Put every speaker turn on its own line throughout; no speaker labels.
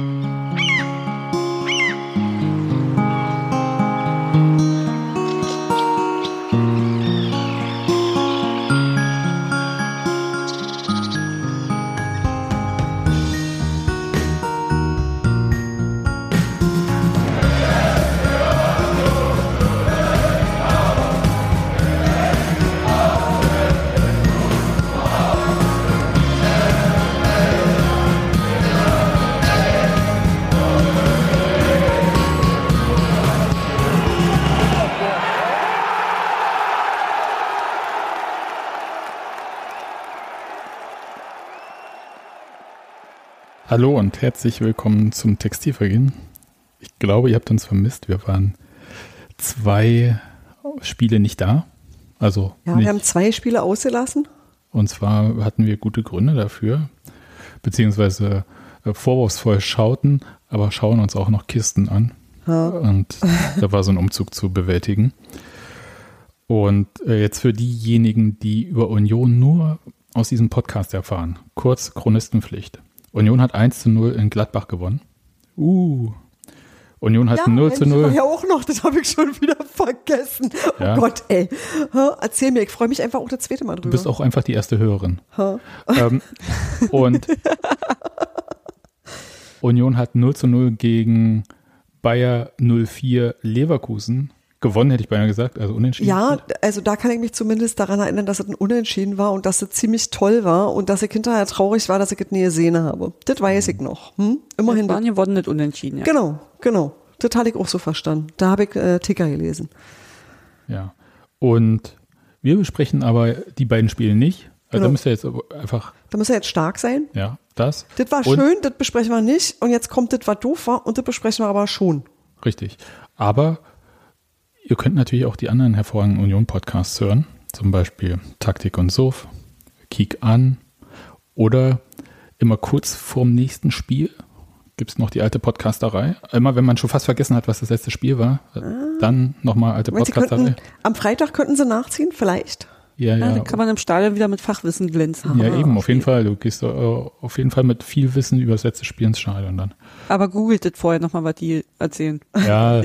Mm-hmm. Hallo und herzlich willkommen zum Textilvergehen. Ich glaube, ihr habt uns vermisst. Wir waren zwei Spiele nicht da. Also
ja,
nicht.
wir haben zwei Spiele ausgelassen.
Und zwar hatten wir gute Gründe dafür, beziehungsweise äh, vorwurfsvoll schauten, aber schauen uns auch noch Kisten an. Ja. Und da war so ein Umzug zu bewältigen. Und äh, jetzt für diejenigen, die über Union nur aus diesem Podcast erfahren, kurz Chronistenpflicht. Union hat 1 zu 0 in Gladbach gewonnen. Uh. Union hat ja, 0 zu 0.
Ja, auch noch, das habe ich schon wieder vergessen. Oh ja. Oh Gott, ey. Erzähl mir, ich freue mich einfach auch das zweite Mal drüber.
Du bist auch einfach die erste Hörerin. Ähm, und Union hat 0 zu 0 gegen Bayer 04 Leverkusen Gewonnen hätte ich beinahe gesagt, also unentschieden.
Ja, also da kann ich mich zumindest daran erinnern, dass es ein Unentschieden war und dass es ziemlich toll war und dass ich hinterher traurig war, dass ich es nie gesehen habe. Das weiß ich noch. Hm?
Immerhin. Das waren gewonnen, nicht unentschieden, ja.
Genau, genau. Das hatte ich auch so verstanden. Da habe ich äh, Ticker gelesen.
Ja. Und wir besprechen aber die beiden Spiele nicht. Also genau. Da müsst ihr jetzt einfach.
Da müsst ihr jetzt stark sein.
Ja, das.
Das war und schön, das besprechen wir nicht. Und jetzt kommt das, was doof war, und das besprechen wir aber schon.
Richtig. Aber Ihr könnt natürlich auch die anderen hervorragenden Union-Podcasts hören, zum Beispiel Taktik und Sof, Kick an oder immer kurz vorm nächsten Spiel gibt es noch die alte Podcasterei. Immer wenn man schon fast vergessen hat, was das letzte Spiel war, ah. dann nochmal alte Podcasterei.
am Freitag könnten sie nachziehen, vielleicht.
Ja, ja. ja
dann kann man im Stadion wieder mit Fachwissen glänzen.
Ja, eben, auf jeden Fall. Du gehst uh, auf jeden Fall mit viel Wissen über das letzte Spiel ins Stadion dann.
Aber googelt das vorher nochmal, was die erzählen.
Ja.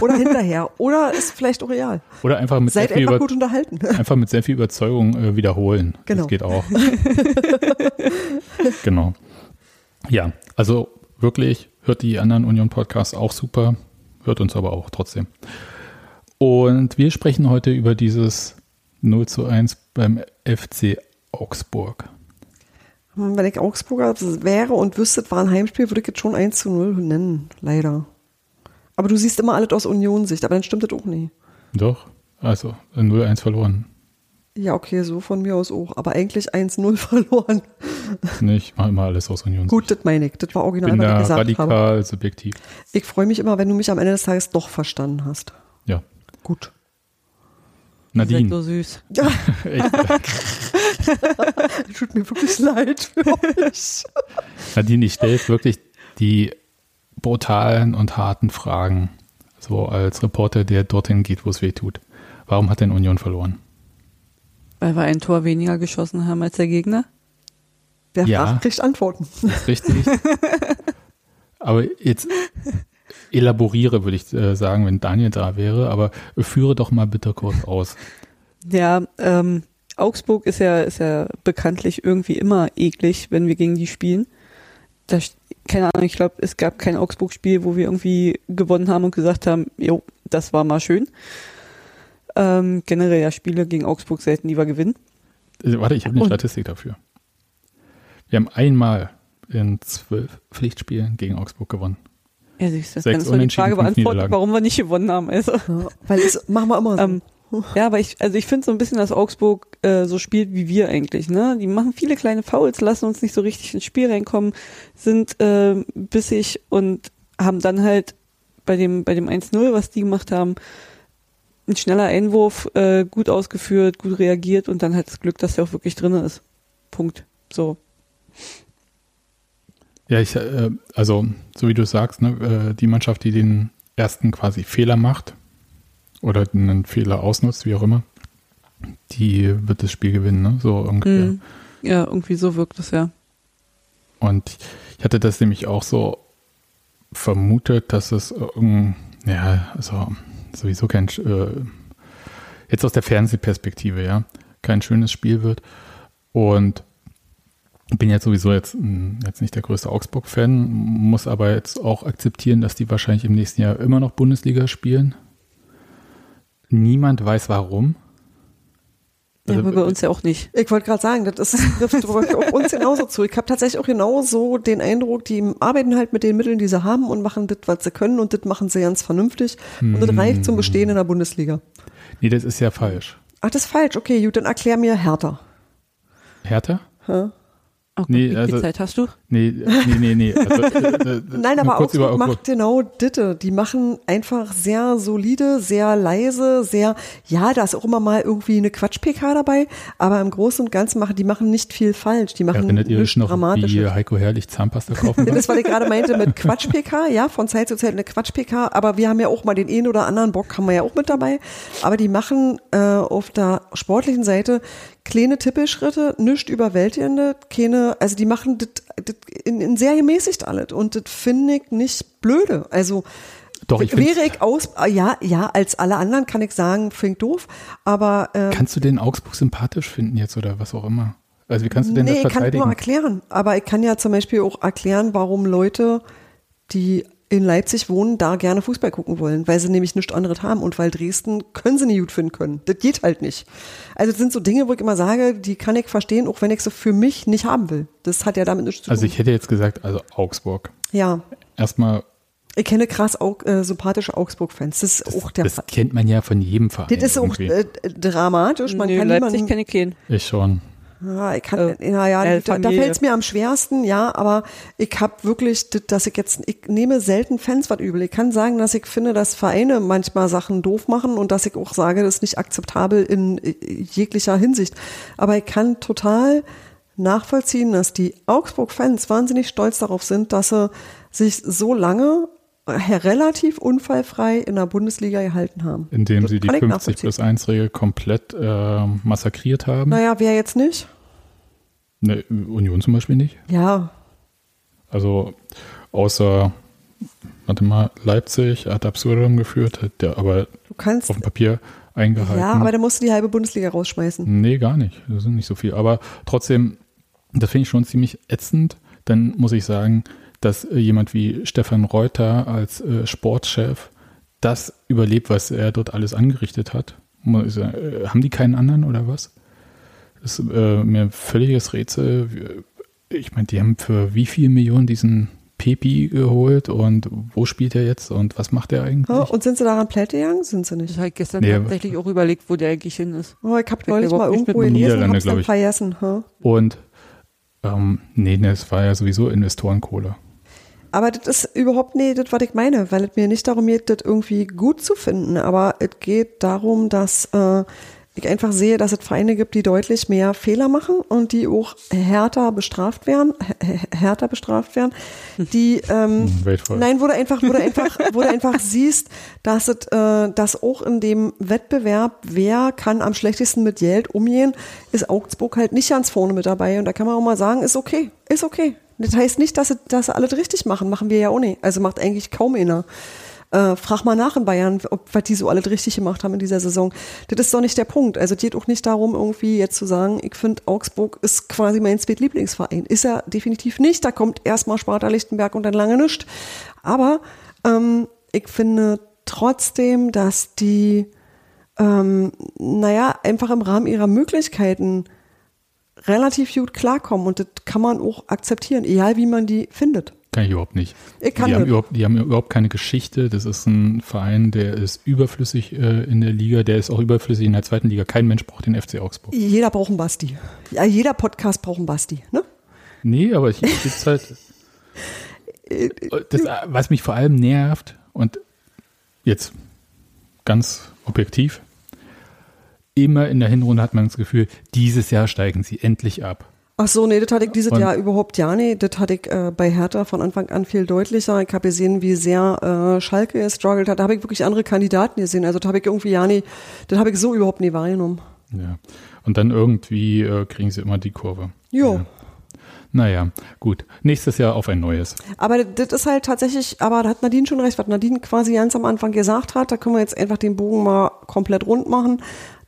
Oder hinterher. Oder ist vielleicht auch real.
Oder einfach mit
Seid
sehr viel
einfach gut unterhalten.
Einfach mit sehr viel Überzeugung äh, wiederholen.
Genau.
Das geht auch. genau. Ja, also wirklich, hört die anderen Union-Podcasts auch super, hört uns aber auch trotzdem. Und wir sprechen heute über dieses 0 zu 1 beim FC Augsburg.
Wenn ich Augsburger wäre und wüsste, war ein Heimspiel, würde ich jetzt schon 1 zu 0 nennen, leider. Aber du siehst immer alles aus Union-Sicht, aber dann stimmt das auch nie.
Doch, also 0-1 verloren.
Ja, okay, so von mir aus auch. Aber eigentlich 1-0 verloren.
Nee, ich mache immer alles aus Union.
Gut, das meine ich. Das war original,
Bin
was
ich
gesagt
radikal
habe.
subjektiv.
Ich freue mich immer, wenn du mich am Ende des Tages doch verstanden hast.
Ja.
Gut.
Nadine.
so süß.
Tut mir wirklich leid für euch.
Nadine, ich stelle wirklich die brutalen und harten Fragen, so als Reporter, der dorthin geht, wo es weh tut. Warum hat denn Union verloren?
Weil wir ein Tor weniger geschossen haben als der Gegner?
Wer
ja,
fragt, kriegt Antworten.
Richtig. Aber jetzt elaboriere, würde ich äh, sagen, wenn Daniel da wäre, aber führe doch mal bitte kurz aus.
Ja, ähm, Augsburg ist ja, ist ja bekanntlich irgendwie immer eklig, wenn wir gegen die spielen. Das, keine Ahnung, ich glaube, es gab kein Augsburg-Spiel, wo wir irgendwie gewonnen haben und gesagt haben, jo, das war mal schön. Ähm, generell ja Spiele gegen Augsburg selten lieber gewinnen.
Also, warte, ich habe eine Statistik dafür. Wir haben einmal in zwölf Pflichtspielen gegen Augsburg gewonnen.
Ja, siehst du, Sechs dann ist die Frage beantwortet, warum wir nicht gewonnen haben. Also.
Ja, weil das machen wir immer so. Ähm,
ja, aber ich, also ich finde so ein bisschen, dass Augsburg äh, so spielt wie wir eigentlich. Ne? Die machen viele kleine Fouls, lassen uns nicht so richtig ins Spiel reinkommen, sind äh, bissig und haben dann halt bei dem, bei dem 1-0, was die gemacht haben, ein schneller Einwurf, äh, gut ausgeführt, gut reagiert und dann halt das Glück, dass der auch wirklich drin ist. Punkt. So.
Ja, ich, äh, also, so wie du sagst, ne, äh, die Mannschaft, die den ersten quasi Fehler macht oder einen Fehler ausnutzt, wie auch immer, die wird das Spiel gewinnen, ne? So ungefähr.
Mm, ja, irgendwie so wirkt es ja.
Und ich hatte das nämlich auch so vermutet, dass es, ähm, ja, also sowieso kein, äh, jetzt aus der Fernsehperspektive, ja, kein schönes Spiel wird. Und bin jetzt sowieso jetzt, hm, jetzt nicht der größte Augsburg-Fan, muss aber jetzt auch akzeptieren, dass die wahrscheinlich im nächsten Jahr immer noch Bundesliga spielen. Niemand weiß warum.
Ja, aber bei uns ja auch nicht.
Ich wollte gerade sagen, das trifft auf uns genauso zu. Ich habe tatsächlich auch genauso den Eindruck, die arbeiten halt mit den Mitteln, die sie haben und machen das, was sie können und das machen sie ganz vernünftig. Und das reicht zum Bestehen in der Bundesliga.
Nee, das ist ja falsch.
Ach, das ist falsch. Okay, gut, dann erklär mir härter.
Härter?
Hä?
Oh Gott,
Nee,
wie
also-
viel Zeit hast du?
Nee, nee, nee, nee. Also, äh, äh,
Nein,
nur
aber
kurz über
Augsburg macht genau Ditte. Die machen einfach sehr solide, sehr leise, sehr, ja, da ist auch immer mal irgendwie eine Quatsch-PK dabei, aber im Großen und Ganzen machen, die machen nicht viel falsch. Die machen
Erinnert ihr euch noch, wie. Heiko Herrlich Zahnpasta kaufen?
Das, was ich gerade meinte mit Quatsch-PK, ja, von Zeit zu Zeit eine Quatsch-PK, aber wir haben ja auch mal den einen oder anderen Bock, haben wir ja auch mit dabei. Aber die machen äh, auf der sportlichen Seite kleine Tippelschritte, nichts überwältigende, keine, also die machen das in, in sehr gemäßigt alles und das finde ich nicht blöde. Also
Doch, ich
wäre ich aus, ja, ja, als alle anderen kann ich sagen, finde ich doof, aber ähm,
Kannst du den Augsburg sympathisch finden jetzt oder was auch immer? Also wie kannst du denn
nee,
das
ich kann
verteidigen?
nur erklären. Aber ich kann ja zum Beispiel auch erklären, warum Leute, die in Leipzig wohnen, da gerne Fußball gucken wollen, weil sie nämlich nichts anderes haben und weil Dresden können sie nicht gut finden können. Das geht halt nicht. Also das sind so Dinge, wo ich immer sage, die kann ich verstehen, auch wenn ich sie für mich nicht haben will. Das hat ja damit nichts zu
also
tun.
ich hätte jetzt gesagt, also Augsburg.
ja,
Erstmal,
ich kenne krass au äh, sympathische Augsburg-Fans. Das ist auch der
das
Fall.
kennt man ja von jedem Verein.
Das ist auch
irgendwie.
äh, dramatisch. Man
Nö,
kann
Leipzig
niemanden,
kenne ich keinen.
ich schon.
Ja, ich kann,
Äh,
naja,
äh,
da, da fällt es mir am schwersten, ja, aber ich habe wirklich, das- dass ich jetzt, ich nehme selten Fans was übel. Ich kann sagen, dass ich finde, dass Vereine manchmal Sachen doof machen und dass ich auch sage, das ist nicht akzeptabel in äh, jeglicher Hinsicht. Aber ich kann total nachvollziehen, dass die Augsburg-Fans wahnsinnig stolz darauf sind, dass sie sich so lange relativ unfallfrei in der Bundesliga gehalten haben.
Indem
Das
sie die
kann ich
50
nachvollziehen.
plus 1 Regel komplett äh, massakriert haben.
Naja, wer jetzt nicht?
Ne, Union zum Beispiel nicht.
Ja,
Also außer, warte mal, Leipzig ad absurdum geführt, hat der aber
du kannst
auf dem Papier eingehalten.
Ja, aber da musst du die halbe Bundesliga rausschmeißen.
Nee, gar nicht. Das sind nicht so viel. Aber trotzdem, das finde ich schon ziemlich ätzend. Dann muss ich sagen, dass äh, jemand wie Stefan Reuter als äh, Sportchef das überlebt, was er dort alles angerichtet hat. Muss ich sagen, äh, haben die keinen anderen oder was? Das ist äh, mir ein völliges Rätsel. Ich meine, die haben für wie viel Millionen diesen Pepi geholt und wo spielt er jetzt und was macht er eigentlich?
Ja, und sind sie daran pleite gegangen? Sind sie nicht.
habe ich gestern
Nee,
tatsächlich auch überlegt, wo der eigentlich hin ist.
Oh, ich habe neulich mal irgendwo gelesen,
Niederlande,
hab's dann
ich.
vergessen. Hm?
Und ähm, nee, nee, es war ja sowieso Investorenkohle.
Aber das ist überhaupt nicht das, was ich meine, weil es mir nicht darum geht, das irgendwie gut zu finden, aber es geht darum, dass äh, ich einfach sehe, dass es Vereine gibt, die deutlich mehr Fehler machen und die auch härter bestraft werden, härter bestraft werden, die ähm,
Hm, weltvoll.
Nein, wo du einfach, wo du einfach, wo du einfach siehst, dass es, äh, dass auch in dem Wettbewerb, wer kann am schlechtesten mit Geld umgehen, ist Augsburg halt nicht ganz vorne mit dabei. Und da kann man auch mal sagen, ist okay, ist okay. Das heißt nicht, dass sie, dass sie alles richtig machen, machen wir ja auch nicht. Also macht eigentlich kaum einer. Äh, frag mal nach in Bayern, ob was die so alles richtig gemacht haben in dieser Saison. Das ist doch nicht der Punkt. Also es geht auch nicht darum, irgendwie jetzt zu sagen, ich finde, Augsburg ist quasi mein Zweitlieblingsverein. Ist er definitiv nicht. Da kommt erstmal Sparta Lichtenberg und dann lange nichts. Aber ähm, ich finde trotzdem, dass die, ähm, naja, einfach im Rahmen ihrer Möglichkeiten relativ gut klarkommen und das kann man auch akzeptieren, egal wie man die findet.
Kann ich überhaupt nicht.
Ich kann
die, haben überhaupt, die haben überhaupt keine Geschichte. Das ist ein Verein, der ist überflüssig äh, in der Liga, der ist auch überflüssig in der zweiten Liga. Kein Mensch braucht den FC Augsburg.
Jeder braucht einen Basti. Ja, jeder Podcast braucht einen Basti, ne?
Nee, aber hier gibt's halt. Das, was mich vor allem nervt, und jetzt ganz objektiv, immer in der Hinrunde hat man das Gefühl, dieses Jahr steigen sie endlich ab.
Ach so, nee, das hatte ich dieses
Und-
Jahr überhaupt ja nicht. Das hatte ich äh, bei Hertha von Anfang an viel deutlicher. Ich habe gesehen, wie sehr äh, Schalke gestruggelt hat. Da habe ich wirklich andere Kandidaten gesehen. Also das habe ich irgendwie ja nicht, das habe ich so überhaupt nie wahrgenommen.
Ja. Und dann irgendwie äh, kriegen sie immer die Kurve.
Jo.
Ja. Naja, gut. Nächstes Jahr auf ein neues.
Aber das ist halt tatsächlich, aber da hat Nadine schon recht, was Nadine quasi ganz am Anfang gesagt hat, da können wir jetzt einfach den Bogen mal komplett rund machen,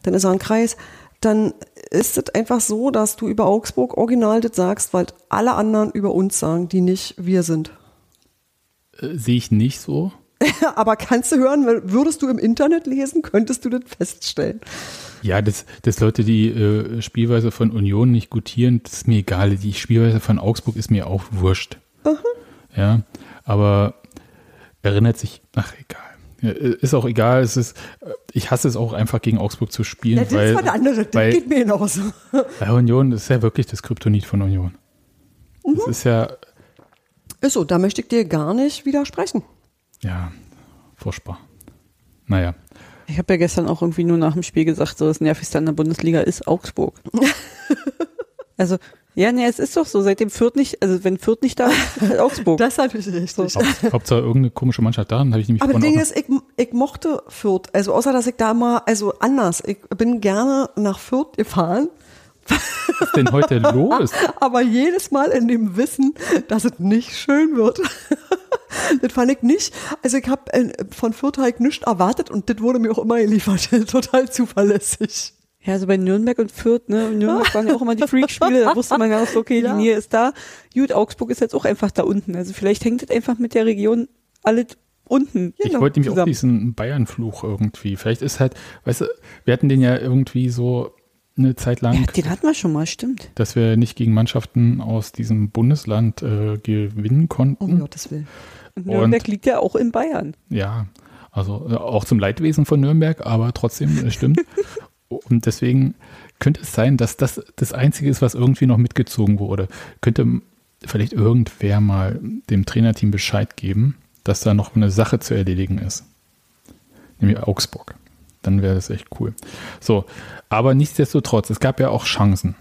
dann ist er ein Kreis. Dann ist es einfach so, dass du über Augsburg original das sagst, weil alle anderen über uns sagen, die nicht wir sind.
Äh, Sehe ich nicht so.
aber kannst du hören, würdest du im Internet lesen, könntest du das feststellen.
Ja, dass, dass Leute die äh, Spielweise von Union nicht gutieren, das ist mir egal. Die Spielweise von Augsburg ist mir auch wurscht. Ja, aber erinnert sich, ach egal. Ist auch egal, es ist, äh, ich hasse es auch einfach gegen Augsburg zu spielen.
Ja, das
weil,
ist was anderes, das
weil,
geht mir genauso.
Bei Union ist ja wirklich das Kryptonit von Union.
Mhm.
Das ist ja,
Ist so, da möchte ich dir gar nicht widersprechen.
ja, furchtbar. Naja,
Ich habe ja gestern auch irgendwie nur nach dem Spiel gesagt, so das Nervigste an der Bundesliga ist Augsburg. also, ja, nee, es ist doch so, seitdem Fürth nicht, also wenn Fürth nicht da ist, halt Augsburg.
Das ist natürlich richtig.
Haupt, Hauptsache irgendeine komische Mannschaft da, dann habe ich nämlich
Aber das Ding ist, ich, ich mochte Fürth. Also außer, dass ich da mal, also anders. Ich bin gerne nach Fürth gefahren,
was ist denn heute los?
aber jedes Mal in dem Wissen, dass es nicht schön wird. das fand ich nicht. Also ich habe von Fürth halt nichts erwartet und das wurde mir auch immer geliefert. Total zuverlässig.
Ja, also bei Nürnberg und Fürth, ne, in Nürnberg waren ja auch immer die Freak-Spiele, da wusste man ja auch so, okay,
Ja.
die Nähe ist da. Gut, Augsburg ist jetzt auch einfach da unten. Also vielleicht hängt das einfach mit der Region alle unten.
Ich
Genau,
wollte nämlich auch
zusammen.
diesen Bayern-Fluch irgendwie. Vielleicht ist halt, weißt du, wir hatten den ja irgendwie so eine Zeit lang,
Ja, den hatten wir schon mal, stimmt.
dass wir nicht gegen Mannschaften aus diesem Bundesland äh, gewinnen
Um
konnten.
Gottes Willen.
Und Nürnberg
Und-
liegt ja auch in Bayern.
Ja, also äh, auch zum Leidwesen von Nürnberg, aber trotzdem äh, stimmt. Und deswegen könnte es sein, dass das das Einzige ist, was irgendwie noch mitgezogen wurde. Könnte vielleicht irgendwer mal dem Trainerteam Bescheid geben, dass da noch eine Sache zu erledigen ist. Nämlich Augsburg. Dann wäre das echt cool. So, aber nichtsdestotrotz, es gab ja auch Chancen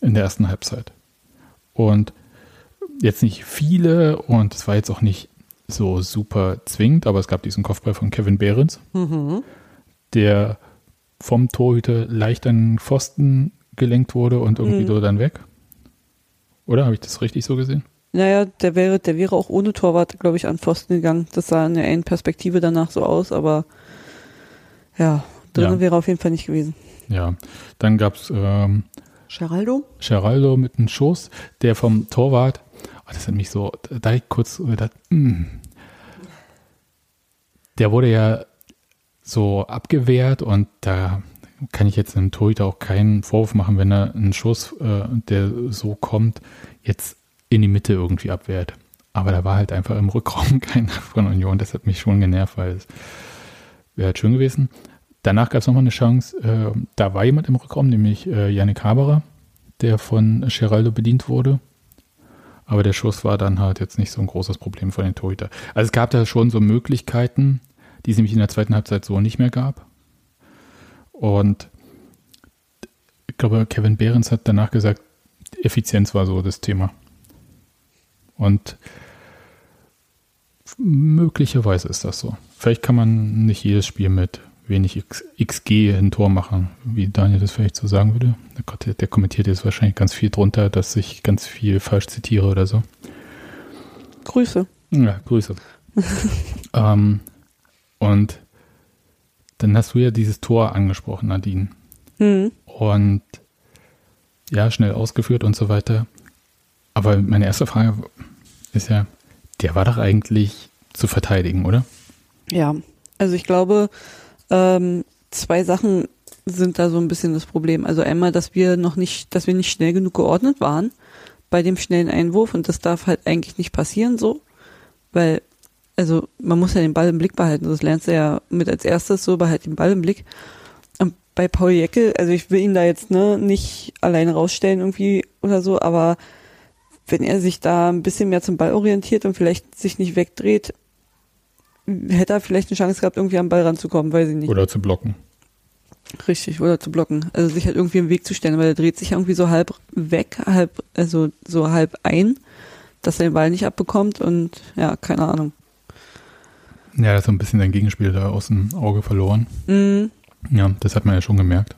in der ersten Halbzeit. Und jetzt nicht viele und es war jetzt auch nicht so super zwingend, aber es gab diesen Kopfball von Kevin Behrens, der vom Torhüter leicht an den Pfosten gelenkt wurde und irgendwie
Mhm.
so dann weg. Oder habe ich das richtig so gesehen?
Naja, der wäre, der wäre auch ohne Torwart, glaube ich, an Pfosten gegangen. Das sah in der einen Perspektive danach so aus, aber ja, drinnen
Ja.
wäre auf jeden Fall nicht gewesen.
Ja. Dann gab es ähm,
Geraldo?
Geraldo mit einem Schuss, der vom Torwart, oh, das hat mich so, da ich kurz gedacht, mm. der wurde ja so abgewehrt und da kann ich jetzt einem Torhüter auch keinen Vorwurf machen, wenn er einen Schuss, äh, der so kommt, jetzt in die Mitte irgendwie abwehrt. Aber da war halt einfach im Rückraum keiner von Union. Das hat mich schon genervt, weil es wäre halt schön gewesen. Danach gab es nochmal eine Chance. Äh, da war jemand im Rückraum, nämlich äh, Yannick Haberer, der von Geraldo bedient wurde. Aber der Schuss war dann halt jetzt nicht so ein großes Problem von den Torhüter. Also es gab da schon so Möglichkeiten, die es nämlich in der zweiten Halbzeit so nicht mehr gab. Und ich glaube, Kevin Behrens hat danach gesagt, Effizienz war so das Thema. Und möglicherweise ist das so. Vielleicht kann man nicht jedes Spiel mit wenig X, XG ein Tor machen, wie Daniel das vielleicht so sagen würde. Der, Gott, der kommentiert jetzt wahrscheinlich ganz viel drunter, dass ich ganz viel falsch zitiere oder so.
Grüße.
Ja, Grüße. ähm, und dann hast du ja dieses Tor angesprochen, Nadine.
Hm.
Und ja, schnell ausgeführt und so weiter. Aber meine erste Frage ist ja, der war doch eigentlich zu verteidigen, oder?
Ja, also ich glaube, ähm, zwei Sachen sind da so ein bisschen das Problem. Also einmal, dass wir noch nicht, dass wir nicht schnell genug geordnet waren bei dem schnellen Einwurf und das darf halt eigentlich nicht passieren so, weil also man muss ja den Ball im Blick behalten. Das lernst du ja mit als erstes so, behalt den Ball im Blick. Und bei Paul Jeckel, also ich will ihn da jetzt ne, nicht alleine rausstellen irgendwie oder so, aber wenn er sich da ein bisschen mehr zum Ball orientiert und vielleicht sich nicht wegdreht, hätte er vielleicht eine Chance gehabt, irgendwie am Ball ranzukommen, weiß ich nicht.
Oder zu blocken.
Richtig, oder zu blocken. Also sich halt irgendwie im Weg zu stellen, weil er dreht sich irgendwie so halb weg, halb, also so halb ein, dass er den Ball nicht abbekommt und ja, keine Ahnung.
Ja, er hat so ein bisschen sein Gegenspiel da aus dem Auge verloren.
Mhm.
Ja, das hat man ja schon gemerkt.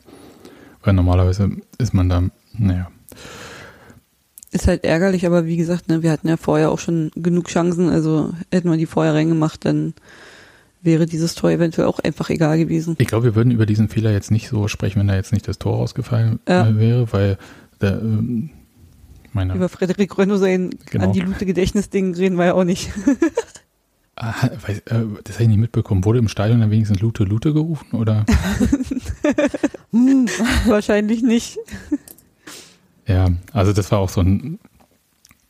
Weil normalerweise ist man da, naja.
Ist halt ärgerlich, aber wie gesagt, ne, wir hatten ja vorher auch schon genug Chancen, also hätten wir die vorher reingemacht, dann wäre dieses Tor eventuell auch einfach egal gewesen.
Ich glaube, wir würden über diesen Fehler jetzt nicht so sprechen, wenn da jetzt nicht das Tor rausgefallen ja. Äh, wäre, weil der, ähm,
meine, über Frederik Renault sein genau. an die Lute Gedächtnisding reden wir ja auch nicht.
Ah, weiß, äh, das habe ich nicht mitbekommen. Wurde im Stadion dann wenigstens Lute Lute gerufen oder?
hm, wahrscheinlich nicht.
Ja, also das war auch so ein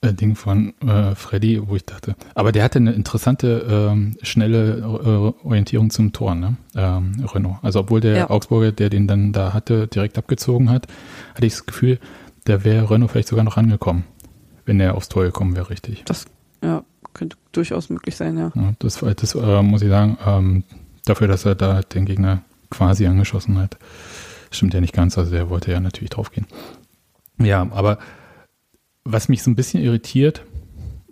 äh, Ding von äh, Freddy, wo ich dachte, aber der hatte eine interessante, ähm, schnelle äh, Orientierung zum Tor, ne? Ähm, Renault. Also obwohl der ja. Augsburger, der den dann da hatte, direkt abgezogen hat, hatte ich das Gefühl, da wäre Renault vielleicht sogar noch rangekommen, wenn er aufs Tor gekommen wäre, richtig.
Das, ja, könnte durchaus möglich sein, ja.
ja das, das äh, muss ich sagen, ähm, dafür, dass er da den Gegner quasi angeschossen hat, stimmt ja nicht ganz. Also der wollte ja natürlich draufgehen. Ja, aber was mich so ein bisschen irritiert,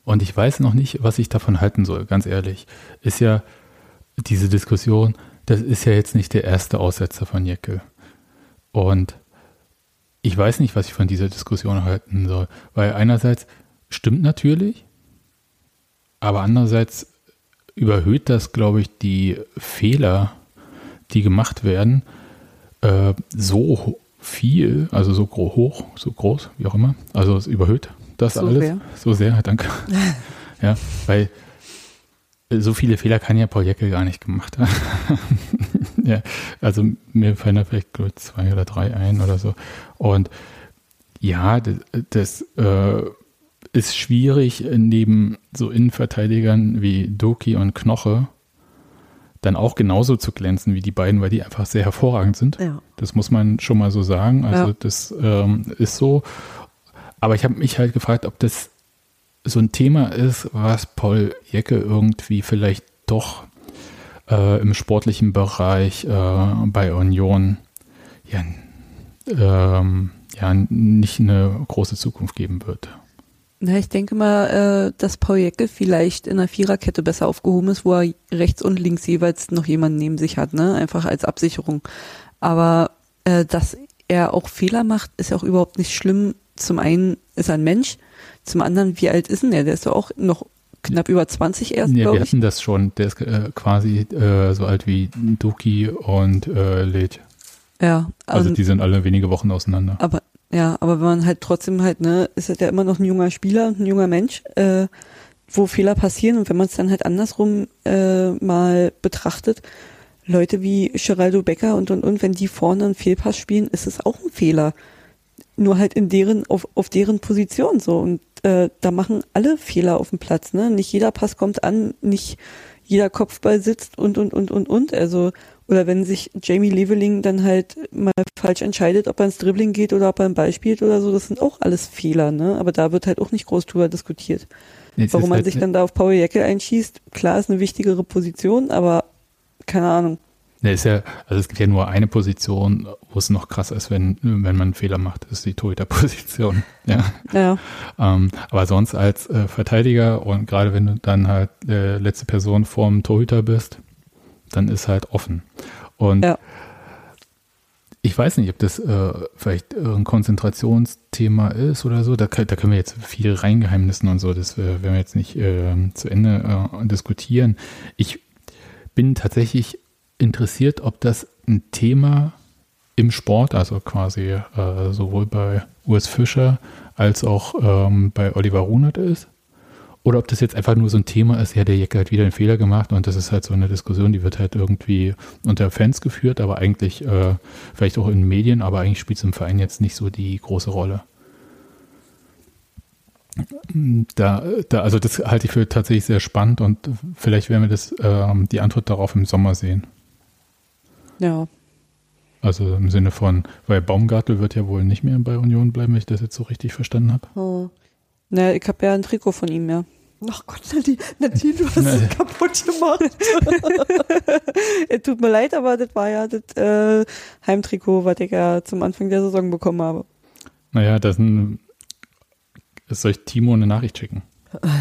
und ich weiß noch nicht, was ich davon halten soll, ganz ehrlich, ist ja diese Diskussion, das ist ja jetzt nicht der erste Aussetzer von Jeckel. Und ich weiß nicht, was ich von dieser Diskussion halten soll, weil einerseits stimmt natürlich, aber andererseits überhöht das, glaube ich, die Fehler, die gemacht werden, äh, so viel, also so hoch, so groß, wie auch immer. Also es überhöht das so alles. Sehr. So sehr, danke. ja, weil so viele Fehler kann ja Paul Jeckel gar nicht gemacht haben. ja, also mir fallen da vielleicht ich, zwei oder drei ein oder so. Und ja, das, das äh, ist schwierig, neben so Innenverteidigern wie Doki und Knoche dann auch genauso zu glänzen wie die beiden, weil die einfach sehr hervorragend sind. Ja. Das muss man schon mal so sagen. Also ja. das ähm, ist so. Aber ich habe mich halt gefragt, ob das so ein Thema ist, was Paul Jecke irgendwie vielleicht doch äh, im sportlichen Bereich äh, bei Union ja, ähm, ja nicht eine große Zukunft geben wird.
Na, ich denke mal, äh, dass Paul Jecke vielleicht in einer Viererkette besser aufgehoben ist, wo er rechts und links jeweils noch jemanden neben sich hat, ne? Einfach als Absicherung. Aber äh, dass er auch Fehler macht, ist ja auch überhaupt nicht schlimm. Zum einen ist er ein Mensch, zum anderen, wie alt ist denn der? Der ist doch auch noch knapp über 20 erst,
Ja, wir hatten das schon. Der ist äh, quasi äh, so alt wie Doki und äh, Led.
Ja.
Also die sind alle wenige Wochen auseinander.
Aber ja, aber wenn man halt trotzdem halt, ne, ist halt ja immer noch ein junger Spieler, ein junger Mensch, äh, wo Fehler passieren und wenn man es dann halt andersrum äh, mal betrachtet, Leute wie Geraldo Becker und und und, wenn die vorne einen Fehlpass spielen, ist es auch ein Fehler. Nur halt in deren, auf, auf deren Position so. Und äh, da machen alle Fehler auf dem Platz, ne? Nicht jeder Pass kommt an, nicht jeder Kopfball sitzt und und und und und. Also oder wenn sich Jamie Leveling dann halt mal falsch entscheidet, ob er ins Dribbling geht oder ob er einen Ball spielt oder so, das sind auch alles Fehler, ne? Aber da wird halt auch nicht groß drüber diskutiert. Jetzt Warum man halt sich dann da auf Paul Jeckel einschießt, klar ist eine wichtigere Position, aber keine Ahnung.
Ne, ist ja, also es gibt ja nur eine Position, wo es noch krasser ist, wenn, wenn man einen Fehler macht, ist die Torhüter-Position. Ja. ja. Ähm, aber sonst als äh, Verteidiger und gerade wenn du dann halt äh, letzte Person vorm Torhüter bist, dann ist halt offen. Und ja. ich weiß nicht, ob das äh, vielleicht ein Konzentrationsthema ist oder so. Da, da, können wir jetzt viel reingeheimnissen und so. Das äh, werden wir jetzt nicht äh, zu Ende äh, diskutieren. Ich bin tatsächlich interessiert, ob das ein Thema im Sport, also quasi äh, sowohl bei Urs Fischer als auch ähm, bei Oliver Runert ist oder ob das jetzt einfach nur so ein Thema ist, ja, der Jäger hat wieder einen Fehler gemacht und das ist halt so eine Diskussion, die wird halt irgendwie unter Fans geführt, aber eigentlich äh, vielleicht auch in Medien, aber eigentlich spielt es im Verein jetzt nicht so die große Rolle. Da, da, also das halte ich für tatsächlich sehr spannend und vielleicht werden wir das, äh, die Antwort darauf im Sommer sehen.
Ja.
Also im Sinne von, weil Baumgartel wird ja wohl nicht mehr bei Union bleiben, wenn ich das jetzt so richtig verstanden habe.
Oh. Na, ich habe ja ein Trikot von ihm, ja.
Ach Gott, Nadine, Nadine du hast es kaputt gemacht.
es tut mir leid, aber das war ja das äh, Heimtrikot, was ich ja zum Anfang der Saison bekommen habe.
Naja, das ein, soll ich Timo eine Nachricht schicken?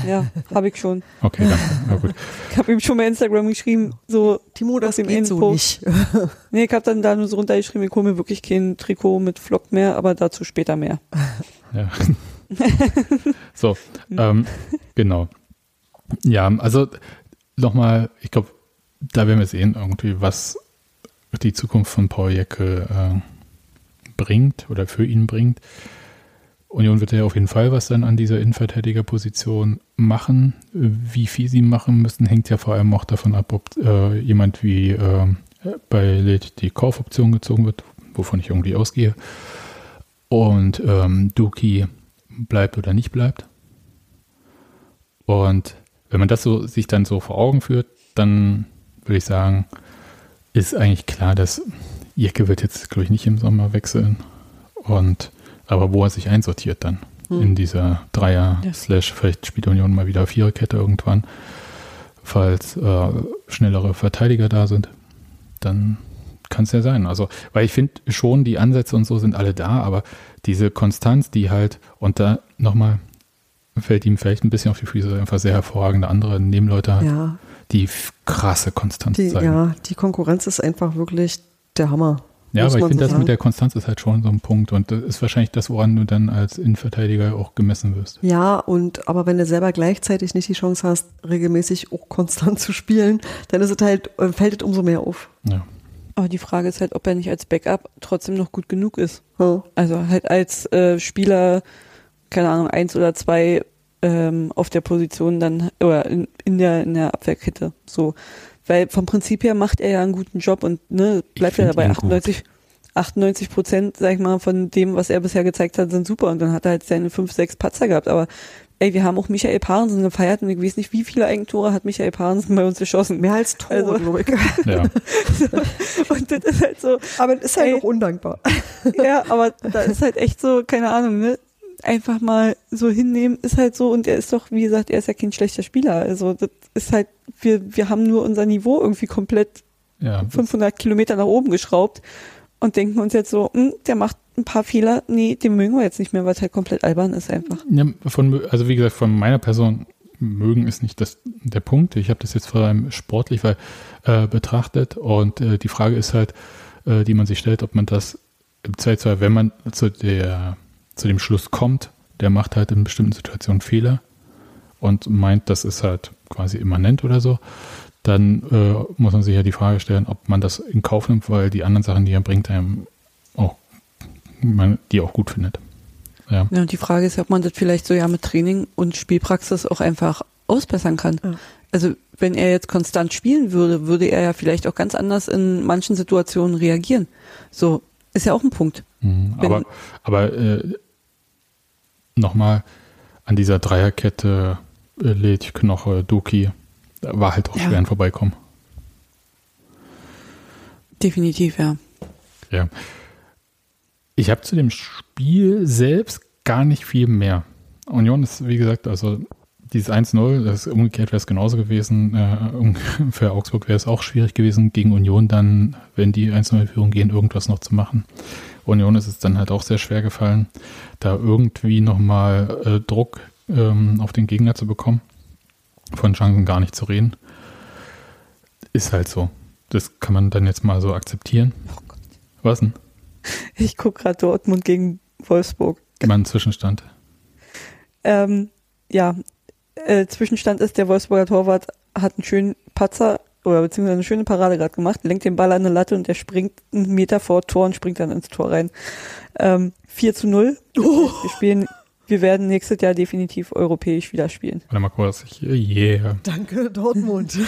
Ja, habe ich schon.
Okay, danke. Ja, gut.
Ich habe ihm schon bei Instagram geschrieben, so
Timo, das dem geht so nicht.
nee, ich habe dann da nur so runtergeschrieben, ich hole mir wirklich kein Trikot mit Flock mehr, aber dazu später mehr.
Ja. So, ähm, genau. Ja, also nochmal, ich glaube, da werden wir sehen, irgendwie, was die Zukunft von Paul Jecke äh, bringt oder für ihn bringt. Union wird ja auf jeden Fall was dann an dieser Innenverteidigerposition machen. Wie viel sie machen müssen, hängt ja vor allem auch davon ab, ob äh, jemand wie äh, bei Led die Kaufoption gezogen wird, wovon ich irgendwie ausgehe. Und ähm, Duki bleibt oder nicht bleibt. Und wenn man das so sich dann so vor Augen führt, dann würde ich sagen, ist eigentlich klar, dass Jecke wird jetzt, glaube ich, nicht im Sommer wechseln. Und aber wo er sich einsortiert dann hm. in dieser Dreier, ja. Slash, vielleicht spielt Union mal wieder Viererkette irgendwann, falls äh, schnellere Verteidiger da sind, dann kann es ja sein. Also, weil ich finde schon, die Ansätze und so sind alle da, aber diese Konstanz, die halt, und da nochmal fällt ihm vielleicht ein bisschen auf die Füße, einfach sehr hervorragende andere Nebenleute hat, ja. die krasse Konstanz
die, zeigen. Ja, die Konkurrenz ist einfach wirklich der Hammer.
Ja, aber ich finde, das mit der Konstanz ist halt schon so ein Punkt und das ist wahrscheinlich das, woran du dann als Innenverteidiger auch gemessen wirst.
Ja, und aber wenn du selber gleichzeitig nicht die Chance hast, regelmäßig auch konstant zu spielen, dann ist es halt, äh, fällt es umso mehr auf.
Ja. Aber die Frage ist halt, ob er nicht als Backup trotzdem noch gut genug ist. Hm. Also halt als äh, Spieler, keine Ahnung, eins oder zwei ähm, auf der Position dann, oder in, in, der, in der Abwehrkette. So. Weil vom Prinzip her macht er ja einen guten Job und ne, bleibt ja dabei 98, 98 Prozent, sag ich mal, von dem, was er bisher gezeigt hat, sind super. Und dann hat er halt seine fünf, sechs Patzer gehabt. Aber ey, wir haben auch Michael Parensen gefeiert und ich weiß nicht, wie viele Eigentore hat Michael Parensen bei uns geschossen.
Mehr als Tore, also, glaube ich. Ja.
und das ist halt so.
Aber das ist halt ey, auch undankbar.
ja, aber da ist halt echt so, keine Ahnung, ne? einfach mal so hinnehmen, ist halt so, und er ist doch, wie gesagt, er ist ja kein schlechter Spieler. Also das ist halt, wir, wir haben nur unser Niveau irgendwie komplett ja, 500 Kilometer nach oben geschraubt und denken uns jetzt so, hm, der macht ein paar Fehler, nee, den mögen wir jetzt nicht mehr, weil es halt komplett albern ist einfach.
Ja, von, also wie gesagt, von meiner Person mögen ist nicht das, der Punkt. Ich habe das jetzt vor allem sportlich weil, äh, betrachtet und äh, die Frage ist halt, äh, die man sich stellt, ob man das im Zweifelsfall, wenn man zu der zu dem Schluss kommt, der macht halt in bestimmten Situationen Fehler und meint, das ist halt quasi immanent oder so, dann äh, muss man sich ja die Frage stellen, ob man das in Kauf nimmt, weil die anderen Sachen, die er bringt, einem auch, man die auch gut findet.
Ja. ja, und die Frage ist, ob man das vielleicht so ja mit Training und Spielpraxis auch einfach ausbessern kann. Ja. Also wenn er jetzt konstant spielen würde, würde er ja vielleicht auch ganz anders in manchen Situationen reagieren. So ist ja auch ein Punkt.
Mhm, aber aber äh, nochmal an dieser Dreierkette äh, Lech, Knoche, Duki, war halt auch ja. schwer ein Vorbeikommen.
Definitiv, ja.
Ja. Ich habe zu dem Spiel selbst gar nicht viel mehr. Union ist, wie gesagt, also dieses 1-0, das umgekehrt wäre es genauso gewesen. Äh, für Augsburg wäre es auch schwierig gewesen, gegen Union dann, wenn die 1-0-Führung gehen, irgendwas noch zu machen. Union ist es dann halt auch sehr schwer gefallen, da irgendwie nochmal äh, Druck ähm, auf den Gegner zu bekommen. Von Chancen gar nicht zu reden. Ist halt so. Das kann man dann jetzt mal so akzeptieren. Oh Gott. Was denn?
Ich gucke gerade Dortmund gegen Wolfsburg.
Mein Zwischenstand.
Ähm, ja, äh, Zwischenstand ist, der Wolfsburger Torwart hat einen schönen Patzer oder beziehungsweise eine schöne Parade gerade gemacht, lenkt den Ball an eine Latte und der springt einen Meter vor Tor und springt dann ins Tor rein. Ähm, 4 zu 0. Oh. Wir spielen, wir werden nächstes Jahr definitiv europäisch wieder spielen.
Warte mal kurz. Yeah.
Danke, Dortmund.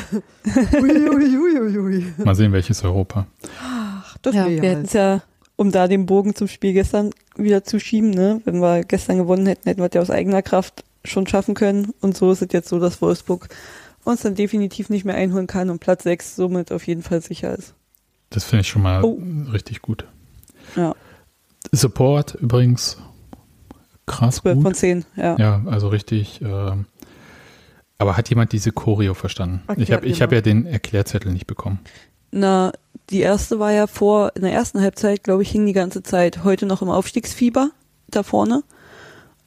ui, ui, ui, ui,
Mal sehen, welches Europa.
Ach, das ja, wir hätten es ja, um da den Bogen zum Spiel gestern wieder zu schieben, ne? Wenn wir gestern gewonnen hätten, hätten wir es ja aus eigener Kraft schon schaffen können. Und so ist es jetzt so, dass Wolfsburg uns dann definitiv nicht mehr einholen kann und Platz 6 somit auf jeden Fall sicher ist.
Das finde ich schon mal oh. richtig gut.
Ja.
Support übrigens krass 12
gut. von 10, ja.
Ja, also richtig. Äh, aber hat jemand diese Choreo verstanden? Okay, ich habe ich hab ja den Erklärzettel nicht bekommen.
Na, die erste war ja vor, in der ersten Halbzeit, glaube ich, hing die ganze Zeit heute noch im Aufstiegsfieber da vorne.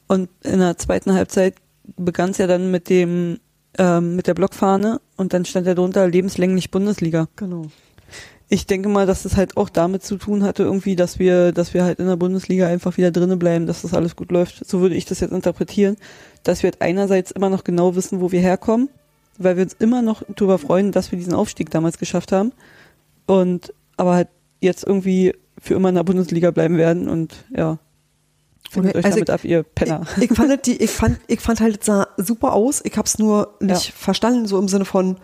Und in der zweiten Halbzeit begann es ja dann mit dem ähm, mit der Blockfahne und dann stand da drunter lebenslänglich Bundesliga.
Genau.
Ich denke mal, dass es halt auch damit zu tun hatte, irgendwie, dass wir, dass wir halt in der Bundesliga einfach wieder drinnen bleiben, dass das alles gut läuft. So würde ich das jetzt interpretieren, dass wir halt einerseits immer noch genau wissen, wo wir herkommen, weil wir uns immer noch darüber freuen, dass wir diesen Aufstieg damals geschafft haben. Und aber halt jetzt irgendwie für immer in der Bundesliga bleiben werden und ja. Findet euch
Also
damit ab, ihr Penner.
Ich, ich, fand, die, ich, fand, ich fand halt, es sah super aus. Ich habe es nur nicht
Ja.
verstanden, so im Sinne von,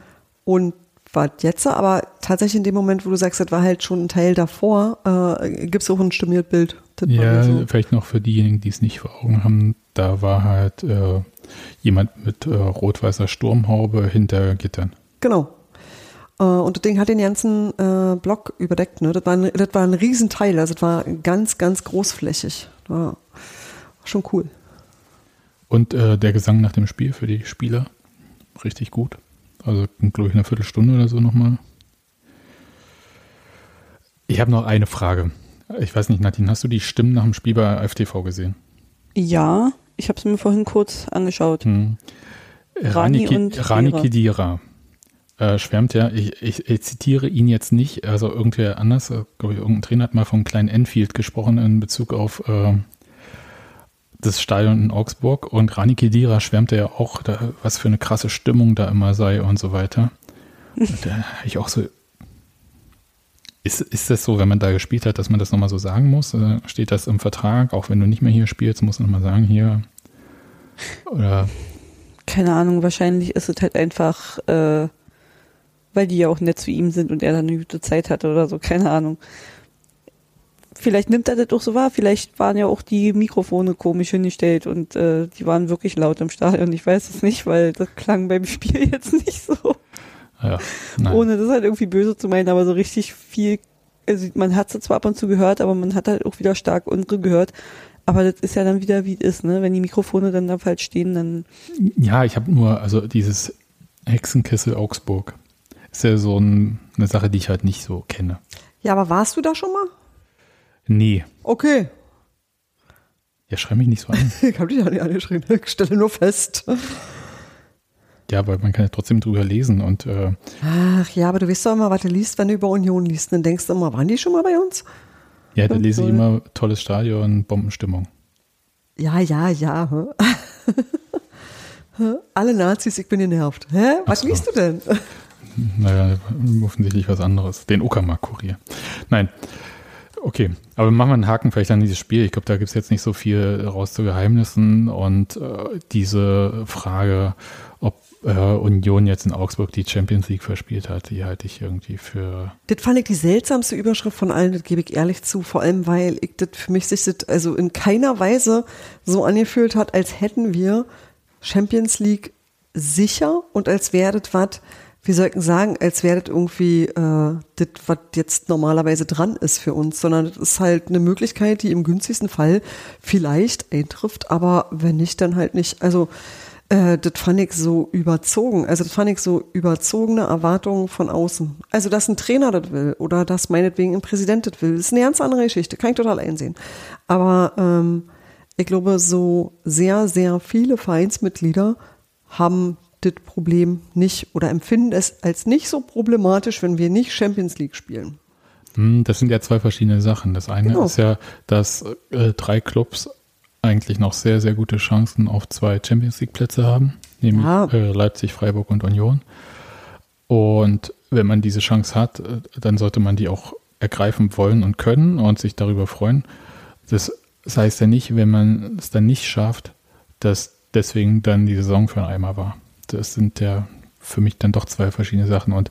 und was jetzt? Aber tatsächlich in dem Moment, wo du sagst, das war halt schon ein Teil davor, äh, gibt es auch ein stimmiert Bild. War
Ja,
so.
vielleicht noch für diejenigen, die es nicht vor Augen haben, da war halt äh, jemand mit äh, rot-weißer Sturmhaube hinter Gittern.
Genau. Äh, und das Ding hat den ganzen äh, Block überdeckt. Ne? Das, war ein, das war ein Riesenteil. Also das war ganz, ganz großflächig. War schon cool.
Und äh, der Gesang nach dem Spiel für die Spieler, richtig gut. Also, glaube ich, eine Viertelstunde oder so nochmal. Ich habe noch eine Frage. Ich weiß nicht, Nadine, hast du die Stimmen nach dem Spiel bei FTV gesehen?
Ja, ich habe es mir vorhin kurz angeschaut.
Hm.
Rani
Rani, Rani. Kidira äh, schwärmt ja, ich, ich, ich zitiere ihn jetzt nicht, also irgendwer anders, äh, glaube ich, irgendein Trainer hat mal von kleinen Enfield gesprochen in Bezug auf äh, das Stadion in Augsburg und Rani Kedira schwärmte ja auch, da, was für eine krasse Stimmung da immer sei und so weiter. Und da hab ich auch so, ist, ist das so, wenn man da gespielt hat, dass man das nochmal so sagen muss? Äh, Steht das im Vertrag, auch wenn du nicht mehr hier spielst, musst du nochmal sagen, hier? Oder
Keine Ahnung, wahrscheinlich ist es halt einfach, äh, weil die ja auch nett zu ihm sind und er dann eine gute Zeit hatte oder so, keine Ahnung. Vielleicht nimmt er das auch so wahr, vielleicht waren ja auch die Mikrofone komisch hingestellt und äh, die waren wirklich laut im Stadion. Ich weiß es nicht, weil das klang beim Spiel jetzt nicht so.
ja.
Ohne das halt irgendwie böse zu meinen, aber so richtig viel, also man hat es zwar ab und zu gehört, aber man hat halt auch wieder stark unsere gehört. Aber das ist ja dann wieder, wie es ist, ne? Wenn die Mikrofone dann da falsch stehen, dann
Ja, ich habe nur, also dieses Hexenkessel Augsburg ist ja so ein, eine Sache, die ich halt nicht so kenne.
Ja, aber warst du da schon mal?
Nee,
Okay.
ja, schreib mich nicht so an.
Ich habe dich ja nicht angeschrieben. Ich stelle nur fest.
ja, weil man kann ja trotzdem drüber lesen und äh,
Ach ja, aber du weißt doch immer, was du liest, wenn du über Union liest. Dann denkst du immer, waren die schon mal bei uns?
ja, da lese ich immer tolles Stadion, Bombenstimmung.
Ja, ja, ja. Alle Nazis, ich bin genervt. Hä? Was
so.
liest du denn?
Naja, offensichtlich was anderes. Den Uckermark-Kurier. Nein. Okay, aber machen wir einen Haken vielleicht an dieses Spiel. Ich glaube, da gibt es jetzt nicht so viel raus zu Geheimnissen und äh, diese Frage, ob äh, Union jetzt in Augsburg die Champions League verspielt hat, die halte ich irgendwie für
Das fand ich die seltsamste Überschrift von allen, das gebe ich ehrlich zu, vor allem weil ich das für mich sich das also in keiner Weise so angefühlt hat, als hätten wir Champions League sicher und als wäre das was, wie soll ich denn sagen, als wäre das irgendwie äh, das, was jetzt normalerweise dran ist für uns, sondern das ist halt eine Möglichkeit, die im günstigsten Fall vielleicht eintrifft, aber wenn nicht, dann halt nicht. Also äh, das fand ich so überzogen. Also das fand ich so überzogene Erwartungen von außen. Also dass ein Trainer das will oder dass meinetwegen ein Präsident das will, ist eine ganz andere Geschichte. Kann ich total einsehen. Aber ähm, ich glaube, so sehr, sehr viele Vereinsmitglieder haben das Problem nicht oder empfinden es als nicht so problematisch, wenn wir nicht Champions League spielen.
Hm, Das sind ja zwei verschiedene Sachen. Das eine
Genau.
ist ja, dass äh, drei Clubs eigentlich noch sehr, sehr gute Chancen auf zwei Champions League Plätze haben, nämlich
Ja.
äh, Leipzig, Freiburg und Union. Und wenn man diese Chance hat, äh, dann sollte man die auch ergreifen wollen und können und sich darüber freuen. Das, das heißt ja nicht, wenn man es dann nicht schafft, dass deswegen dann die Saison für einen Eimer war. Das sind ja für mich dann doch zwei verschiedene Sachen. Und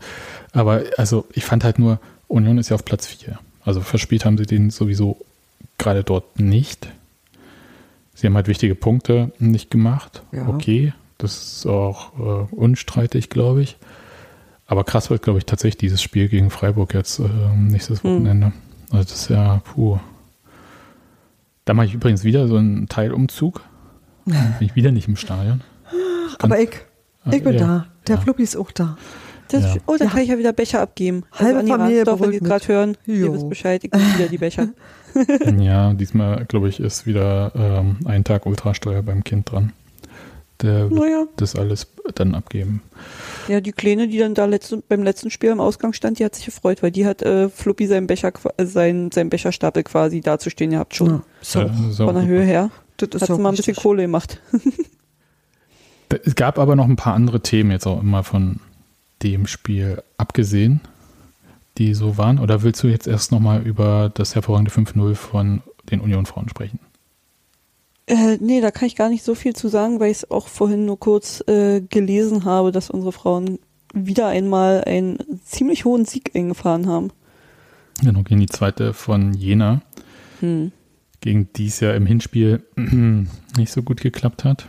aber also ich fand halt nur, Union ist ja auf Platz 4. Also verspielt haben sie den sowieso gerade dort nicht. Sie haben halt wichtige Punkte nicht gemacht.
Ja.
Okay, das ist auch äh, unstreitig, glaube ich. Aber krass wird, glaube ich, tatsächlich dieses Spiel gegen Freiburg jetzt äh, nächstes
Hm.
Wochenende. Also das ist ja, puh. Da mache ich übrigens wieder so einen Teilumzug. Bin ich wieder nicht im Stadion.
Aber ich, ich bin
Ja.
da. Der
Ja.
Fluppi ist auch da.
Das,
Ja.
Oh, da
Ja.
kann ich ja wieder Becher abgeben. Also
Halbe
an die
Familie
wenn die gerade hören, ihr
Jo.
wisst Bescheid, ich nehme wieder die Becher.
Ja, diesmal, glaube ich, ist wieder ähm, ein Tag Ultrasteuer beim Kind dran. Der wird
Naja,
das alles dann abgeben.
Ja, die Kleine, die dann da letzte, beim letzten Spiel am Ausgang stand, die hat sich gefreut, weil die hat äh, Fluppi seinen Becher, äh, sein, seinen Becherstapel quasi dazustehen gehabt schon.
Ja, so.
Äh, so
Von der
super.
Höhe her.
Das
Hat
ja
sie mal ein bisschen. Kohle gemacht.
Es gab aber noch ein paar andere Themen jetzt auch immer von dem Spiel abgesehen, die so waren. Oder willst du jetzt erst nochmal über das hervorragende 5-0 von den Union-Frauen sprechen?
Äh, nee, da kann ich gar nicht so viel zu sagen, weil ich es auch vorhin nur kurz äh, gelesen habe, dass unsere Frauen wieder einmal einen ziemlich hohen Sieg eingefahren haben.
Genau, gegen die zweite von Jena,
Hm.
gegen die es ja im Hinspiel nicht so gut geklappt hat.